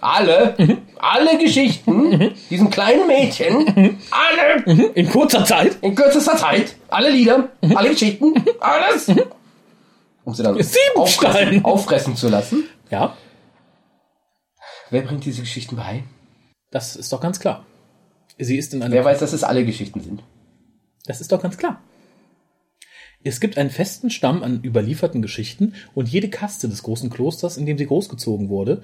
Alle. Alle Geschichten. Diesem kleinen Mädchen. Alle. In kurzer Zeit. In kürzester Zeit. Alle Lieder. Alle Geschichten. Alles. Um sie dann auffressen, auffressen zu lassen. Ja, Wer bringt diese Geschichten bei? das ist doch ganz klar. Sie ist in einer Wer weiß, dass es alle Geschichten sind? Das ist doch ganz klar. Es gibt einen festen Stamm an überlieferten Geschichten und jede Kaste des großen Klosters, in dem sie großgezogen wurde,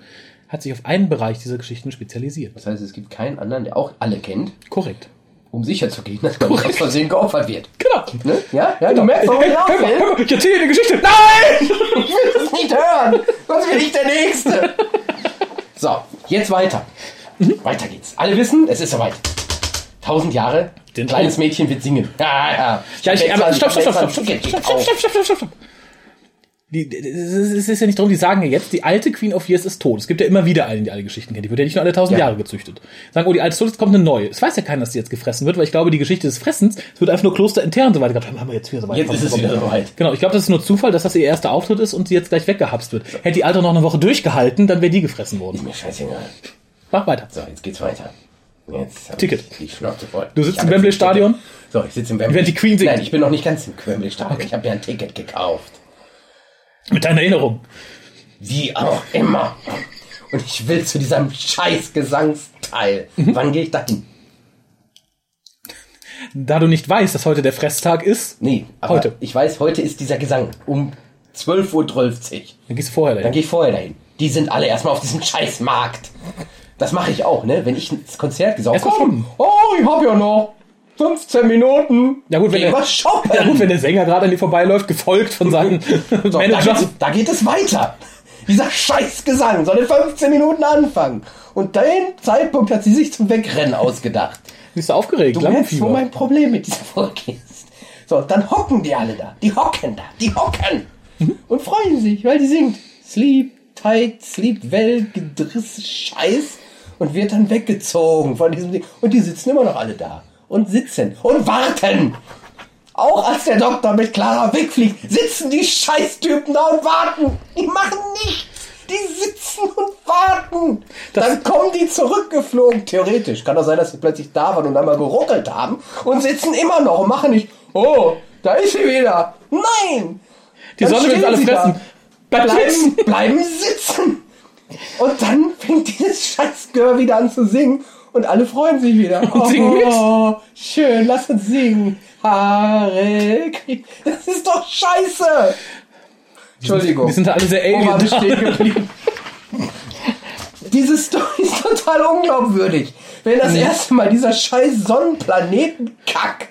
hat sich auf einen Bereich dieser Geschichten spezialisiert. Das heißt, es gibt keinen anderen, der auch alle kennt, Korrekt. um sicherzugehen, dass man aus Versehen geopfert wird. Genau. Ne? Ja, ja, du merkst, warum ich Hör hör mal, ich erzähle dir eine Geschichte. Nein! Ich will das nicht hören. Sonst bin ich der Nächste. So, jetzt weiter. Weiter geht's. Alle wissen, es ist soweit. Tausend Jahre, Den kleines Traum. Mädchen wird singen. Ja, ja. Ja, ich, aber extra- stopp, stopp, stopp, stopp, stopp, stopp, stopp, stopp, stopp, stopp, stopp. Es ist ja nicht darum, die sagen ja jetzt, die alte Queen of Years ist tot. Es gibt ja immer wieder einen, die alle Geschichten kennt. Die wird ja nicht nur alle tausend Ja. Jahre gezüchtet. Sagen, oh, die alte ist tot, jetzt kommt eine neue. Es weiß ja keiner, dass die jetzt gefressen wird, weil ich glaube, die Geschichte des Fressens, es wird einfach nur Kloster intern und so weiter gehabt. Haben wir jetzt wieder so weit. Jetzt ist es wieder soweit. Genau, ich glaube, das ist nur Zufall, dass das ihr erster Auftritt ist und sie jetzt gleich weggehapst wird. Hätte die alte noch eine Woche durchgehalten, dann wäre die gefressen worden. Mir scheißegal. Mach weiter. So, jetzt geht's weiter. Jetzt Ticket. Die Schnauze voll. Du sitzt im Wembley Stadion? So, ich sitze im Wembley. Während die Queen singt. Nein, ich bin noch nicht ganz im Wembley Stadion. Ich habe mir ein Ticket gekauft. Mit deiner Erinnerung. Wie auch immer. Und ich will zu diesem scheiß Gesangsteil. Mhm. Wann gehe ich da hin? Da du nicht weißt, dass heute der Fresstag ist, Nee, aber Heute. ich weiß, heute ist dieser Gesang um 12.12 Uhr. dann gehst du vorher Dann dahin. gehe ich vorher dahin. Die sind alle erstmal auf diesem scheiß Markt. Das mache ich auch, ne? Wenn ich ins Konzert Erstmal shoppen. Oh, ich hab ja noch 15 Minuten. Ja gut, wenn der, shoppen. ja gut, wenn der Sänger gerade an dir vorbeiläuft, gefolgt von seinen (laughs) So, da, Manager. geht, da geht es weiter. Dieser scheiß Gesang soll in 15 Minuten anfangen. Und den Zeitpunkt hat sie sich zum Wegrennen ausgedacht. Bist du aufgeregt? Du merkst, wo mein Problem mit dieser Folge ist. So, dann hocken die alle da. Die hocken da. Die hocken. Und freuen sich, weil die singt. Sleep tight, sleep well, Gedriss, Scheiß. Und wird dann weggezogen von diesem Ding. Und die sitzen immer noch alle da. Und sitzen. Und warten. Auch als der Doktor mit Clara wegfliegt, sitzen die Scheißtypen da und warten. Die machen nichts. Die sitzen und warten. Dann kommen die zurückgeflogen. Theoretisch kann das sein, dass sie plötzlich da waren und einmal geruckelt haben und sitzen immer noch und machen nicht, oh, da ist sie wieder. Nein. Die Sonne will stehen alle sie da. fressen. Bleiben, bleiben sitzen. Und dann fängt dieses Scheißgehör wieder an zu singen und alle freuen sich wieder. Und singen mit. Oh, schön, lass uns singen. Haare. Das ist doch scheiße. Entschuldigung. Die sind da alle sehr wir alien. stehen geblieben? Diese Story ist total unglaubwürdig. Wenn das erste Mal dieser scheiß Sonnenplanetenkack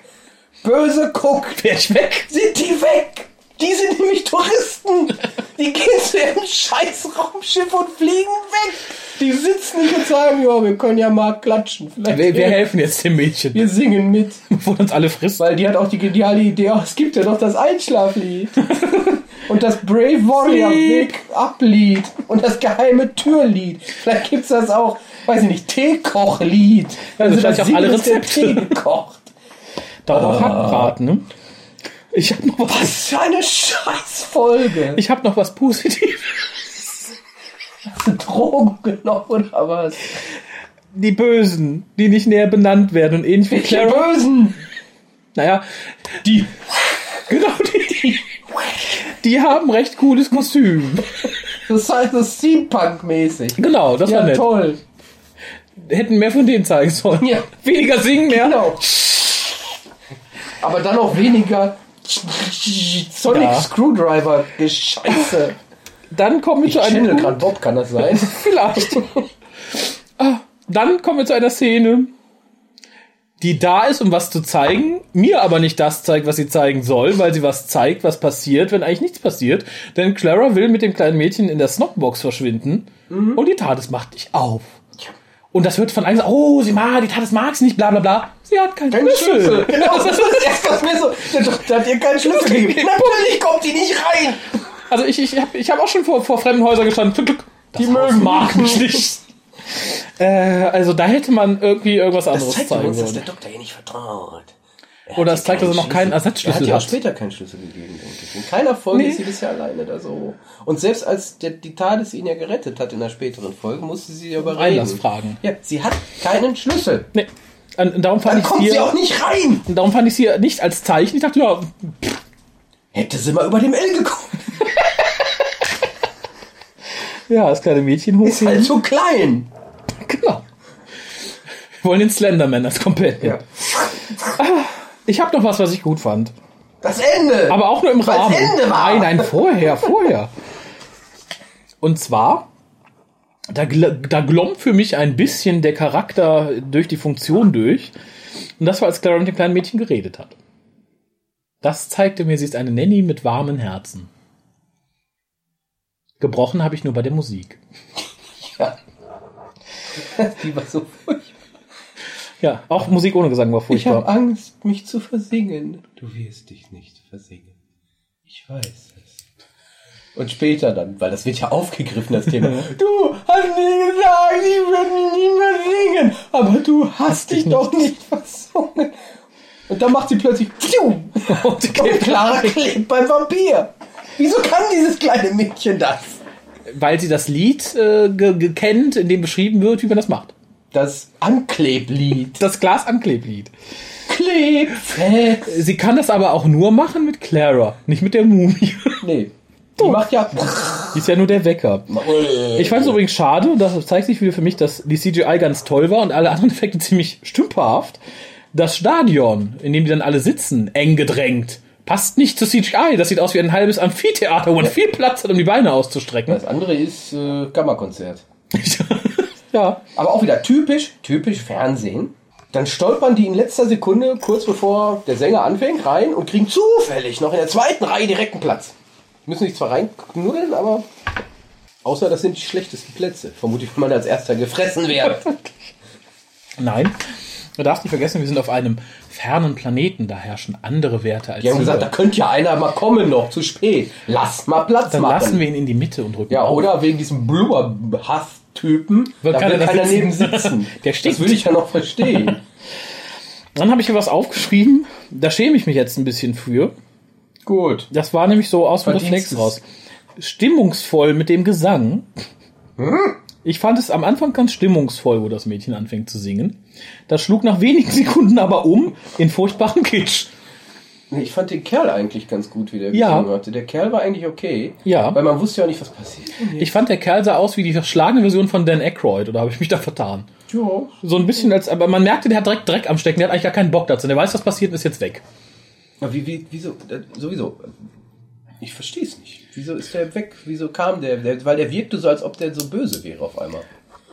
böse guckt, Wer ist weg? sind die weg. Die sind nämlich Touristen. Die gehen zu ihrem scheiß Raumschiff und fliegen weg. Die sitzen nicht und sagen, ja, wir können ja mal klatschen. Vielleicht Wir, wir helfen jetzt dem Mädchen, wir singen mit. (laughs) bevor uns alle frisst. Weil die hat auch die geniale Idee, oh, es gibt ja noch das Einschlaflied. (laughs) Und das Brave Warrior. Wake Up Lied. Und das geheime Türlied. Vielleicht gibt's das auch, weiß ich nicht, Teekochlied. Also Also vielleicht auch alle dass der Rezepte. Tee gekocht. Dauert auch Hackbraten, ne? Ich habe noch was. Was für eine Scheißfolge. Ich habe noch was Positives. Hast du Drogen genommen oder was? Die Bösen, die nicht näher benannt werden und ähnlich wie Clara. Bösen? Naja, die. Genau die. Die haben recht cooles Kostüm. Das heißt, das ist Steampunk-mäßig. Genau, das war Ja, nett. toll. Hätten mehr von denen zeigen sollen. Ja. Weniger singen, mehr. Genau. Aber dann auch weniger Sonic Ja. Screwdriver Gescheiße. Dann kommen wir Ich zu einem Punkt- gerade Bob, kann das sein? (laughs) Vielleicht. Ah, Dann kommen wir zu einer Szene, die da ist, um was zu zeigen, mir aber nicht das zeigt, was sie zeigen soll, weil sie was zeigt, was passiert, wenn eigentlich nichts passiert. Denn Clara will mit dem kleinen Mädchen in der Snobbox verschwinden und die TARDIS macht dich auf. Und das wird von allen gesagt, oh, sie mag, die TARDIS mag sie nicht, bla bla bla. Sie hat keinen Kein Schlüssel. Schlüssel. (laughs) Genau, das ist das erste, was mir so. Der Doktor hat ihr keinen Schlüssel gegeben. Natürlich kommt die nicht rein. Also ich, ich habe ich hab auch schon vor, vor fremden Häusern gestanden. Glück. Das Die Haus mögen mag mich nicht. Äh, also da hätte man irgendwie irgendwas Das anderes zeigt zeigen uns, dass sollen. der Doktor ihr nicht vertraut. Oder es zeigt, dass er noch keinen Er hat Ersatzschlüssel ja auch später keinen Schlüssel gegeben, denke ich. In keiner Folge Nee. ist sie bisher alleine da so. Und selbst als der, die TARDIS ihn ja gerettet hat in der späteren Folge, musste sie ja überreden. Einlass fragen. Ja, sie hat keinen Schlüssel. Nee. Und darum fand Dann ich kommt sie hier, auch nicht rein. und darum fand ich hier nicht als Zeichen. Ich dachte, ja, Hätte sie mal über dem L gekommen. (laughs) ja, das kleine Mädchen Ist hochheben. halt so klein. Genau. Wir wollen den Slenderman als Companion. (laughs) Ich habe noch was, was ich gut fand. Das Ende. Aber auch nur im Rahmen. Ende war. Nein, nein, vorher, vorher. Und zwar, da, da glommt für mich ein bisschen der Charakter durch die Funktion durch. Und das war, als Clara mit dem kleinen Mädchen geredet hat. Das zeigte mir, sie ist eine Nanny mit warmen Herzen. Gebrochen habe ich nur bei der Musik. Ja. (laughs) Die war so furchtbar. Ja, auch Musik ohne Gesang war Ich furchtbar. habe Angst, mich zu versingen. Du wirst dich nicht versingen. Ich weiß es. Und später dann, weil das wird ja aufgegriffen, das Thema. Du hast nie gesagt, ich würde mich nicht mehr singen. Aber du hast dich doch nicht versungen. Und dann macht sie plötzlich Pfiuh, (laughs) Und sie und klebt Clara klebt beim Vampir. Wieso kann dieses kleine Mädchen das? weil sie das Lied äh, kennt, in dem beschrieben wird, wie man das macht. Das Ankleblied. Das Glasankleblied. Kleb fest. Sie kann das aber auch nur machen mit Clara, nicht mit der Mumie. Nee. Die macht ja. Die ist ja nur der Wecker. Ich fand es übrigens schade, und das zeigt sich wieder für mich, dass die CGI ganz toll war und alle anderen (laughs) Effekte ziemlich stümperhaft. Das Stadion, in dem die dann alle sitzen, eng gedrängt, passt nicht zu CGI. Das sieht aus wie ein halbes Amphitheater, wo man viel Platz hat, um die Beine auszustrecken. Das andere ist äh, Kammerkonzert. (laughs) ja. Aber auch wieder typisch, typisch Fernsehen. Dann stolpern die in letzter Sekunde, kurz bevor der Sänger anfängt, rein und kriegen zufällig noch in der zweiten Reihe direkt einen Platz. Müssen sich zwar reinknuddeln, aber außer das sind die schlechtesten Plätze. Vermutlich, wenn man als erster gefressen wird. (laughs) Nein. Du darfst nicht vergessen, wir sind auf einem fernen Planeten, da herrschen andere Werte als Die haben gesagt, da könnte ja einer mal kommen noch, zu spät. Lass mal Platz Dann machen. lassen wir ihn in die Mitte und drücken ja, auf. oder wegen diesem Blubber-Hass-Typen, Wird da keiner will keiner sitzen. neben sitzen. (laughs) Der stinkt. Das würde ich ja noch verstehen. (laughs) Dann habe ich hier was aufgeschrieben. Da schäme ich mich jetzt ein bisschen für. Gut. Das war nämlich so aus dem Reflex raus. Stimmungsvoll mit dem Gesang. Ich fand es am Anfang ganz stimmungsvoll, wo das Mädchen anfängt zu singen. Das schlug nach wenigen (laughs) Sekunden aber um in furchtbaren Kitsch. Ich fand den Kerl eigentlich ganz gut, wie der Ja. gesungen hatte. Der Kerl war eigentlich okay. Ja. Weil man wusste ja auch nicht, was passiert. Ich fand, der Kerl sah aus wie die verschlagene Version von Dan Aykroyd, oder habe ich mich da vertan? Ja. So ein bisschen als, aber man merkte, der hat direkt Dreck am Stecken, der hat eigentlich gar keinen Bock dazu. Der weiß, was passiert und ist jetzt weg. Aber wie, wie, wieso, äh, sowieso. Ich verstehe es nicht. Wieso ist der weg? Wieso kam der? der? Weil der wirkte so, als ob der so böse wäre auf einmal.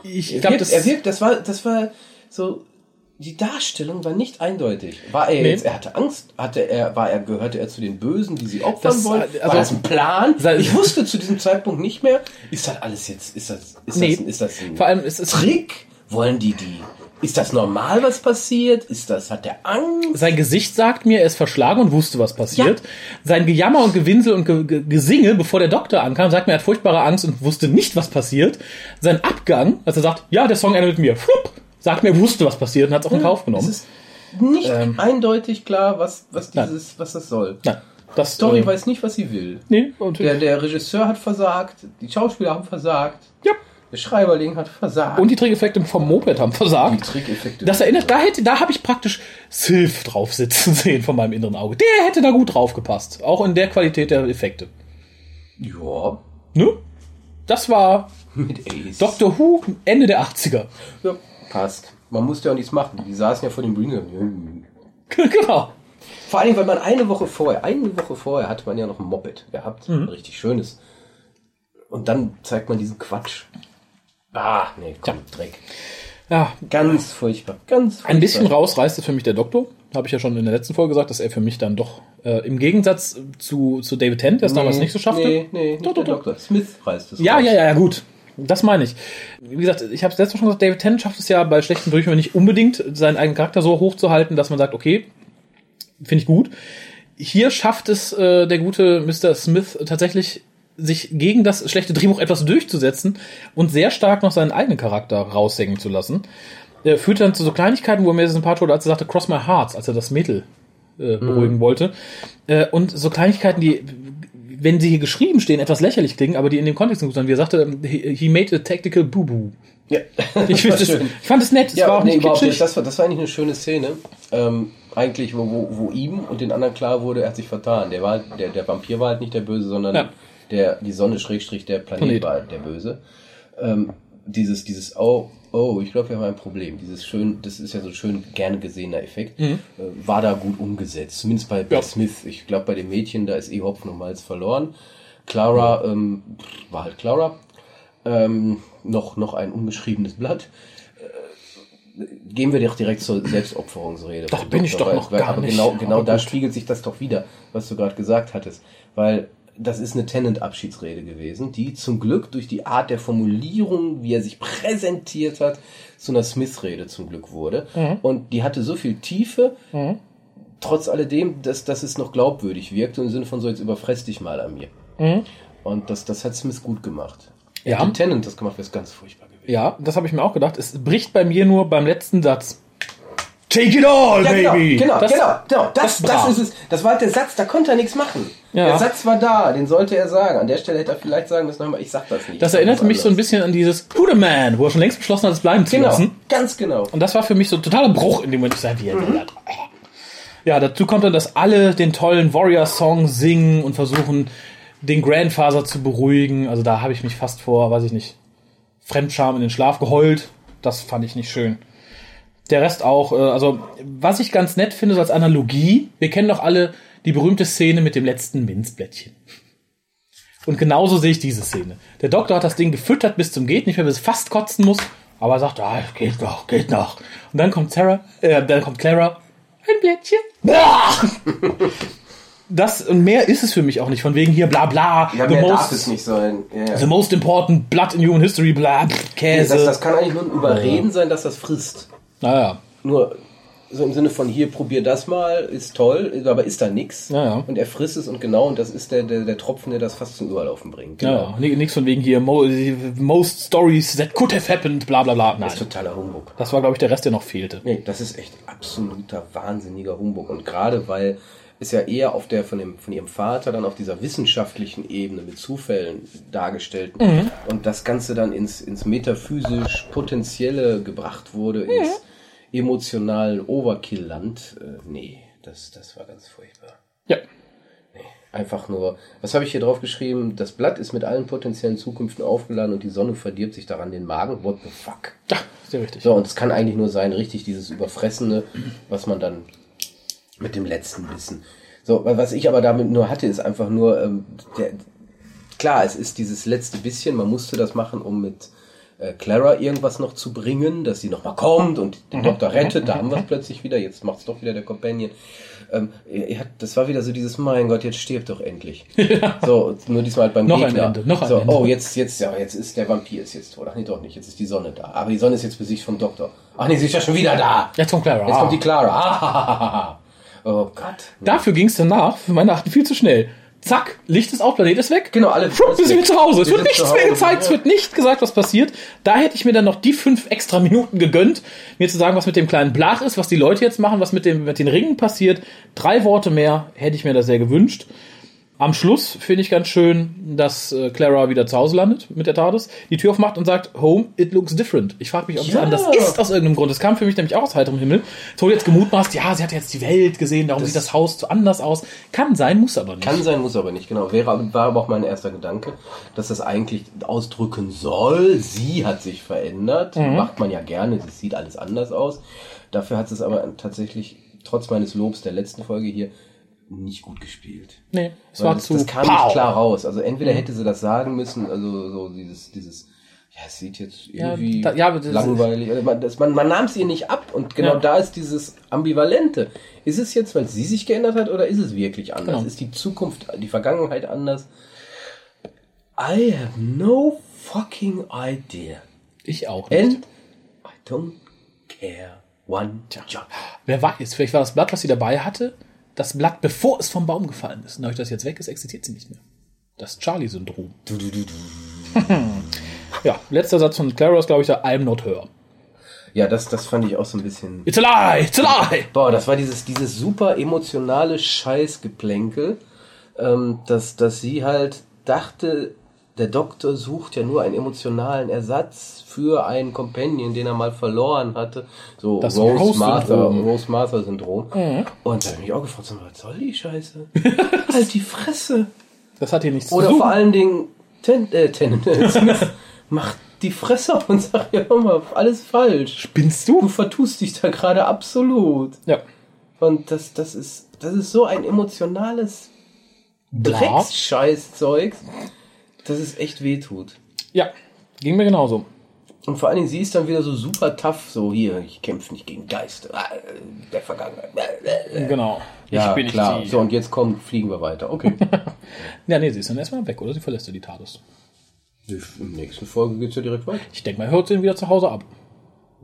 Ich Er, glaube, das, er wirkt, das war, das war so, die Darstellung war nicht eindeutig. War er Nee. jetzt, er hatte Angst, hatte er, war er, gehörte er zu den Bösen, die sie opfern Das, wollen? also- war das ein Plan? Ich wusste zu diesem Zeitpunkt nicht mehr, ist das alles jetzt, ist das, ist Nee. das, ist das ein vor allem, es ist, Trick? Wollen die die, ist das normal, was passiert? Ist das, hat der Angst? sein Gesicht sagt mir, er ist verschlagen und wusste, was passiert. Sein Gejammer und Gewinsel und Ge Ge Gesinge, bevor der Doktor ankam, sagt mir, er hat furchtbare Angst und wusste nicht, was passiert. Sein Abgang, als er sagt, ja, der Song endet mit mir, flupp, sagt mir, wusste, was passiert und hat es auch in Kauf Es genommen. ist nicht Ähm. eindeutig klar, was, was dieses, was das soll. Nein, das, Story äh, weiß nicht, was sie will. nee, Der, der Regisseur hat versagt, die Schauspieler haben versagt, ja. der Schreiberling hat versagt. und die Trickeffekte vom Moped haben die versagt. Trickeffekte. Das erinnert, da hätte, da habe ich praktisch Sylph drauf sitzen (laughs) sehen von meinem inneren Auge. Der hätte da gut drauf gepasst. Auch in der Qualität der Effekte. ja, Ne? Das war mit Ace. Doctor Who Ende der 80er. Ja, passt. Man musste ja auch nichts machen. Die saßen ja vor dem Bühnen. (laughs) genau. Vor allem, weil man eine Woche vorher, eine Woche vorher hatte man ja noch ein Moped gehabt. Mhm. Ein richtig schönes. Und dann zeigt man diesen Quatsch. Ah, nee, komm, Dreck. Ja, Ganz furchtbar. Ganz furchtbar. ein bisschen rausreißt es für mich der Doktor. Habe ich ja schon in der letzten Folge gesagt, dass er für mich dann doch äh, im Gegensatz zu, zu David Tennant, der es damals nicht so schaffte. Nee, nee, Doch, der doch, doch. Doktor. Smith reißt es Ja, raus. ja, ja, ja, gut. Das meine ich. Wie gesagt, ich habe es letztes Mal schon gesagt, David Tennant schafft es ja bei schlechten Durchführungen nicht unbedingt, seinen eigenen Charakter so hoch zu halten, dass man sagt, okay, finde ich gut. Hier schafft es äh, der gute Mr. Smith tatsächlich, sich gegen das schlechte Drehbuch etwas durchzusetzen und sehr stark noch seinen eigenen Charakter raushängen zu lassen. Er führt dann zu so Kleinigkeiten, wo er mir sympathisch wurde, als er sagte, Cross my hearts, als er das Mädel äh, beruhigen wollte. Äh, und so Kleinigkeiten, die, wenn sie hier geschrieben stehen, etwas lächerlich klingen, aber die in dem Kontext gut sind. Wie er sagte, he, he made a tactical boo-boo. Ja. (laughs) Ich, das, (laughs) Schön. ich fand es nett, es Ja, war auch nee, nicht überhaupt nicht. Das war, das war eigentlich eine schöne Szene. Ähm, eigentlich, wo, wo, wo ihm und den anderen klar wurde, er hat sich vertan. Der, war, der, der Vampir war halt nicht der Böse, sondern Ja. der, die Sonne Schrägstrich der Planet, Planet. war der Böse. Ähm, dieses, dieses, oh, oh, ich glaube, wir haben ein Problem. Dieses schön, das ist ja so schön gerne gesehener Effekt. Äh, war da gut umgesetzt. Zumindest bei, bei Ja. Smith. Ich glaube, bei dem Mädchen, da ist eh Hopfen und Malz verloren. Clara, ähm, war halt Clara. Ähm, noch, noch ein unbeschriebenes Blatt gehen wir doch direkt zur Selbstopferungsrede. Doch, bin ich doch weil, noch weil, gar aber nicht. Genau, genau da spiegelt sich das doch wieder, was du gerade gesagt hattest. Weil das ist eine Tennant-Abschiedsrede gewesen, die zum Glück durch die Art der Formulierung, wie er sich präsentiert hat, zu einer Smith-Rede zum Glück wurde. Mhm. Und die hatte so viel Tiefe, trotz alledem, dass, dass es noch glaubwürdig wirkte, im Sinne von so, jetzt überfress dich mal an mir. Und das, das hat Smith gut gemacht. Mhm. Ja. Hätte Tennant das gemacht, wäre es ganz furchtbar gewesen. Ja, das habe ich mir auch gedacht. Es bricht bei mir nur beim letzten Satz. Take it all, Ja, genau, baby! genau, das, genau, genau. Das, das das, ist es. Das war halt der Satz, da konnte er nichts machen. Ja. Der Satz war da, den sollte er sagen. An der Stelle hätte er vielleicht sagen müssen, ich sag das nicht. Das erinnerte mich so ein bisschen. an dieses Who the Man, wo er schon längst beschlossen hat, es bleiben zu Genau, lassen. ganz genau. Und das war für mich so ein totaler Bruch in dem Moment. Ich sag, wie Mhm. Ja, dazu kommt dann, dass alle den tollen Warrior-Song singen und versuchen, den Grandfather zu beruhigen. Also da habe ich mich fast vor, weiß ich nicht, Fremdscham in den Schlaf geheult. Das fand ich nicht schön. Der Rest auch, äh, also was ich ganz nett finde, so als Analogie, wir kennen doch alle die berühmte Szene mit dem letzten Minzblättchen. Und genauso sehe ich diese Szene. Der Doktor hat das Ding gefüttert bis zum geht nicht mehr, bis es fast kotzen muss, aber er sagt, ah, geht noch, geht noch. Und dann kommt Sarah, äh, dann kommt Clara, ein Blättchen. (laughs) Das und mehr ist es für mich auch nicht, von wegen hier bla bla, Ja, the, mehr darf most, es nicht sein. Ja. the most important blood in human history, bla, Käse. Das, das kann eigentlich nur ein Überreden sein, dass das frisst. naja. Nur, so im Sinne von hier, probier das mal, ist toll, aber ist da nix. Ja, ja. Und er frisst es und genau, und das ist der, der, der Tropfen, der das fast zum Überlaufen bringt. Genau. Ja. Nix von wegen hier, mo most stories that could have happened, bla bla bla. Nein. Das ist totaler Humbug. Das war, glaube ich, der Rest, der noch fehlte. Nee, das ist echt absoluter wahnsinniger Humbug. Und gerade weil es ja eher auf der von dem von ihrem Vater dann auf dieser wissenschaftlichen Ebene mit Zufällen dargestellt Mhm. und das Ganze dann ins ins metaphysisch Potenzielle gebracht wurde, ins emotionalen Overkill-Land. Äh, nee, das das war ganz furchtbar. Ja. Einfach nur, was habe ich hier drauf geschrieben? Das Blatt ist mit allen potenziellen Zukünften aufgeladen und die Sonne verdirbt sich daran den Magen. What the fuck? Ja, sehr richtig. So, und es kann eigentlich nur sein, richtig dieses Überfressene, was man dann mit dem letzten Bissen. So, weil was ich aber damit nur hatte, ist einfach nur, ähm, der, klar, es ist dieses letzte bisschen, man musste das machen, um mit äh, Clara irgendwas noch zu bringen, dass sie nochmal kommt und den Doktor rettet, da haben wir es plötzlich wieder, jetzt macht's doch wieder der Companion. Ähm, er, hat, das war wieder so dieses, mein Gott, jetzt stirbt doch endlich. (laughs) So, nur diesmal halt beim Noch ein Gegner. Ende, noch ein so, Ende. Oh, jetzt, jetzt, ja, jetzt ist der Vampir ist jetzt tot. Ach nee, doch nicht, jetzt ist die Sonne da. Aber die Sonne ist jetzt besiegt vom Doktor. Ach nee, sie ist ja schon wieder da. Jetzt kommt Clara. Jetzt Ah. kommt die Clara. Ah, (laughs) oh Gott. Dafür ging es danach, für meine Achten, viel zu schnell. Zack, Licht ist auf, Planet ist weg. Genau, alle- Puh, wir sind zu Hause. Es Wir wird nichts mehr gezeigt, es wird nicht gesagt, was passiert. Da hätte ich mir dann noch die fünf extra Minuten gegönnt, mir zu sagen, was mit dem kleinen Blach ist, was die Leute jetzt machen, was mit, dem, mit den Ringen passiert. Drei Worte mehr hätte ich mir da sehr gewünscht. Am Schluss finde ich ganz schön, dass äh, Clara wieder zu Hause landet mit der TARDIS, die Tür aufmacht und sagt, Home, it looks different. Ich frage mich, ob es Ja. anders ist aus irgendeinem Grund. Das kam für mich nämlich auch aus heiterem Himmel. Es wurde jetzt gemutmaßt, ja, sie hat jetzt die Welt gesehen, darum Das- sieht das Haus so anders aus. Kann sein, muss aber nicht. Kann sein, muss aber nicht, genau. Wäre, war aber auch mein erster Gedanke, dass das eigentlich ausdrücken soll, sie hat sich verändert. Mhm. Macht man ja gerne, es sieht alles anders aus. Dafür hat es aber tatsächlich, trotz meines Lobs der letzten Folge hier, nicht gut gespielt. Nee, es Weil war das, zu das kam pow. nicht klar raus. Also entweder hätte sie das sagen müssen, also so dieses, dieses, ja, es sieht jetzt Ja, irgendwie da- ja, aber das- langweilig. Also Man, das, man, man nahm es ihr nicht ab und genau Ja. da ist dieses Ambivalente. Ist es jetzt, weil sie sich geändert hat oder ist es wirklich anders? Genau. Ist die Zukunft, die Vergangenheit anders? I have no fucking idea. Ich auch nicht. And I don't care one jot. Wer weiß, vielleicht war das Blatt, was sie dabei hatte, das Blatt, bevor es vom Baum gefallen ist. Und dadurch, dass jetzt weg ist, existiert sie nicht mehr. Das Charlie-Syndrom. (laughs) Ja, letzter Satz von Clara ist, glaube ich, der I'm not her. Ja, das, das fand ich auch so ein bisschen. It's a lie! It's a lie! Boah, das war dieses, dieses super emotionale Scheißgeplänkel, ähm, dass, dass sie halt dachte, der Doktor sucht ja nur einen emotionalen Ersatz für einen Companion, den er mal verloren hatte. So Das Rose. Martha, Rose Martha Syndrom. Und da habe ich mich auch gefragt, was soll die Scheiße? (laughs) halt die Fresse. Das hat hier nichts Oder zu tun. vor allen Dingen, Ten, äh, äh, (laughs) Smith, macht die Fresse auf (laughs) und sagt, ja, mal, alles falsch. Spinnst Du du? vertust dich da gerade absolut. Ja. Und das, das ist, das ist so ein emotionales Bla. Dass es echt wehtut. Ja, ging mir genauso. Und vor allen Dingen, sie ist dann wieder so super tough, so hier, ich kämpfe nicht gegen Geister äh, der Vergangenheit. Genau. Ja, ich bin klar. nicht. So, und jetzt kommen, fliegen wir weiter. Okay. (laughs) Ja, nee, sie ist dann erstmal weg, oder? Sie verlässt ja die TARDIS. In der nächsten Folge geht's ja direkt weiter. Ich denke mal, hört sie ihn wieder zu Hause ab.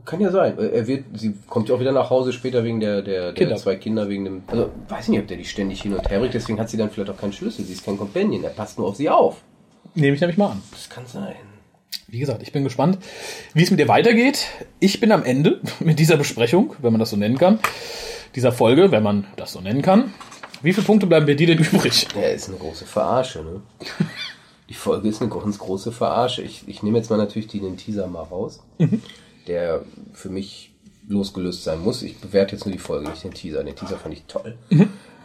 Kann ja sein. Er wird, sie kommt ja auch wieder nach Hause später wegen der, der, der Kinder. zwei Kinder wegen dem. Also weiß nicht, ob der die ständig hin und her bringt, deswegen hat sie dann vielleicht auch keinen Schlüssel. Sie ist kein Companion, er passt nur auf sie auf. Nehme ich nämlich mal an. Das kann sein. Wie gesagt, ich bin gespannt, wie es mit ihr weitergeht. Ich bin am Ende (laughs) mit dieser Besprechung, wenn man das so nennen kann, dieser Folge, wenn man das so nennen kann. Wie viele Punkte bleiben bei dir denn (laughs) übrig? Ja, ist eine große Verarsche, ne? (laughs) Die Folge ist eine ganz große Verarsche. Ich, ich nehme jetzt mal natürlich die, den Teaser mal raus, der für mich losgelöst sein muss. Ich bewerte jetzt nur die Folge, nicht den Teaser. Den Teaser fand ich toll.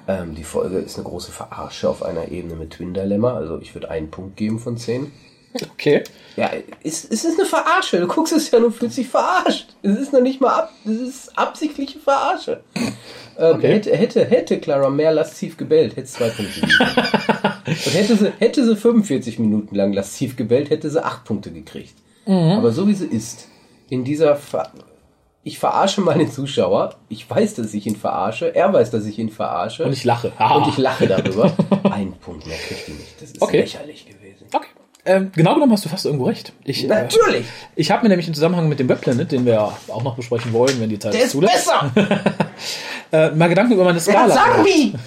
Ähm, die Folge ist eine große Verarsche auf einer Ebene mit Twin Dilemma. Also ich würde einen Punkt geben von zehn. Okay. Ja, es, es ist eine Verarsche. Du guckst es ja und fühlst dich verarscht. Es ist noch nicht mal ab, es ist absichtliche Verarsche. Ähm, Okay. hätte, hätte, hätte Clara mehr lasziv gebellt, hätte es zwei Punkte (laughs) und hätte sie, hätte sie 45 Minuten lang lasziv gebellt, hätte sie acht Punkte gekriegt. Aber so wie sie ist, in dieser Ver ich verarsche meinen Zuschauer, ich weiß, dass ich ihn verarsche, er weiß, dass ich ihn verarsche. Und ich lache. Haha. Und ich lache darüber. (laughs) Ein Punkt mehr kriegt die nicht. Das ist Okay. lächerlich gewesen. Okay. Ähm, genau genommen hast du fast irgendwo recht. Ich, äh, Natürlich. ich habe mir nämlich im Zusammenhang mit dem Webplanet, den wir ja auch noch besprechen wollen, wenn die Zeit Der ist zulässt, besser. (laughs) äh, mal Gedanken über meine Der Skala. Sarbi. (laughs)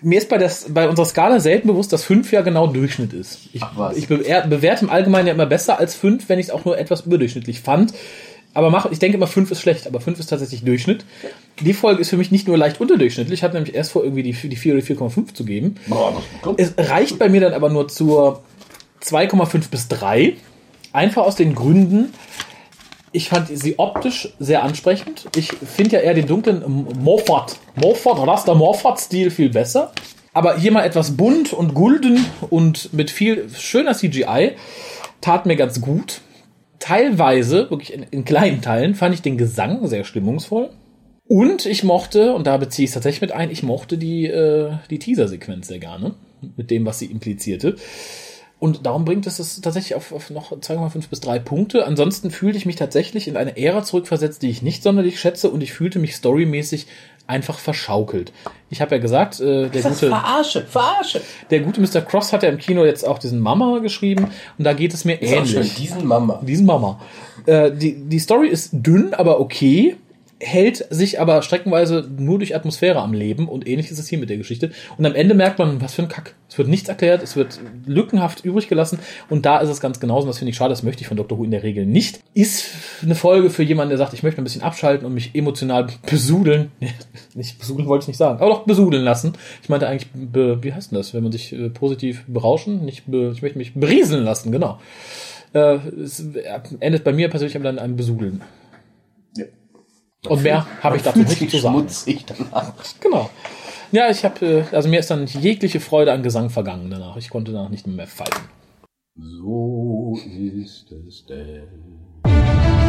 Mir ist bei, das, bei unserer Skala selten bewusst, dass 5 ja genau Durchschnitt ist. Ich, Ach ich bewer- bewerte im Allgemeinen ja immer besser als 5, wenn ich es auch nur etwas überdurchschnittlich fand. Aber mach, ich denke immer, 5 ist schlecht, aber 5 ist tatsächlich Durchschnitt. Die Folge ist für mich nicht nur leicht unterdurchschnittlich, ich hatte nämlich erst vor, irgendwie die, die 4 oder 4,5 zu geben. Es reicht bei mir dann aber nur zur 2,5 bis 3. Einfach aus den Gründen, ich fand sie optisch sehr ansprechend. Ich finde ja eher den dunklen Moffat, Moffat, Raster Moffat-Stil viel besser. Aber hier mal etwas bunt und gulden und mit viel schöner CGI tat mir ganz gut. Teilweise, wirklich in, in kleinen Teilen, fand ich den Gesang sehr stimmungsvoll. Und ich mochte, und da beziehe ich es tatsächlich mit ein, ich mochte die, äh, die Teaser-Sequenz sehr gerne. Mit dem, was sie implizierte. Und darum bringt es es tatsächlich auf, auf noch 2,5 bis 3 Punkte. Ansonsten fühlte ich mich tatsächlich in eine Ära zurückversetzt, die ich nicht sonderlich schätze und ich fühlte mich storymäßig einfach verschaukelt. Ich habe ja gesagt, äh, der gute, Verarsche, Verarsche. der gute Mr. Cross hat ja im Kino jetzt auch diesen Mama geschrieben und da geht es mir Ist auch schön, ähnlich. diesen Mama. Diesen Mama. Äh, die, die Story ist dünn, aber okay. Hält sich aber streckenweise nur durch Atmosphäre am Leben und ähnlich ist es hier mit der Geschichte. Und am Ende merkt man, was für ein Kack. Es wird nichts erklärt, es wird lückenhaft übrig gelassen und da ist es ganz genauso. Und das finde ich schade, das möchte ich von Dr. Who in der Regel nicht. Ist eine Folge für jemanden, der sagt, ich möchte ein bisschen abschalten und mich emotional besudeln. (laughs) nicht besudeln wollte ich nicht sagen, aber doch besudeln lassen. Ich meinte eigentlich, be, wie heißt denn das, wenn man sich äh, positiv berauschen? Nicht be, ich möchte mich berieseln lassen, genau. Äh, es endet bei mir persönlich aber dann ein Besudeln. Und mehr habe ich dazu nicht zu sagen. schmutzig danach. Genau. Ja, ich habe, äh, also mir ist dann jegliche Freude an Gesang vergangen danach. Ich konnte danach nicht mehr pfeifen. So ist es denn.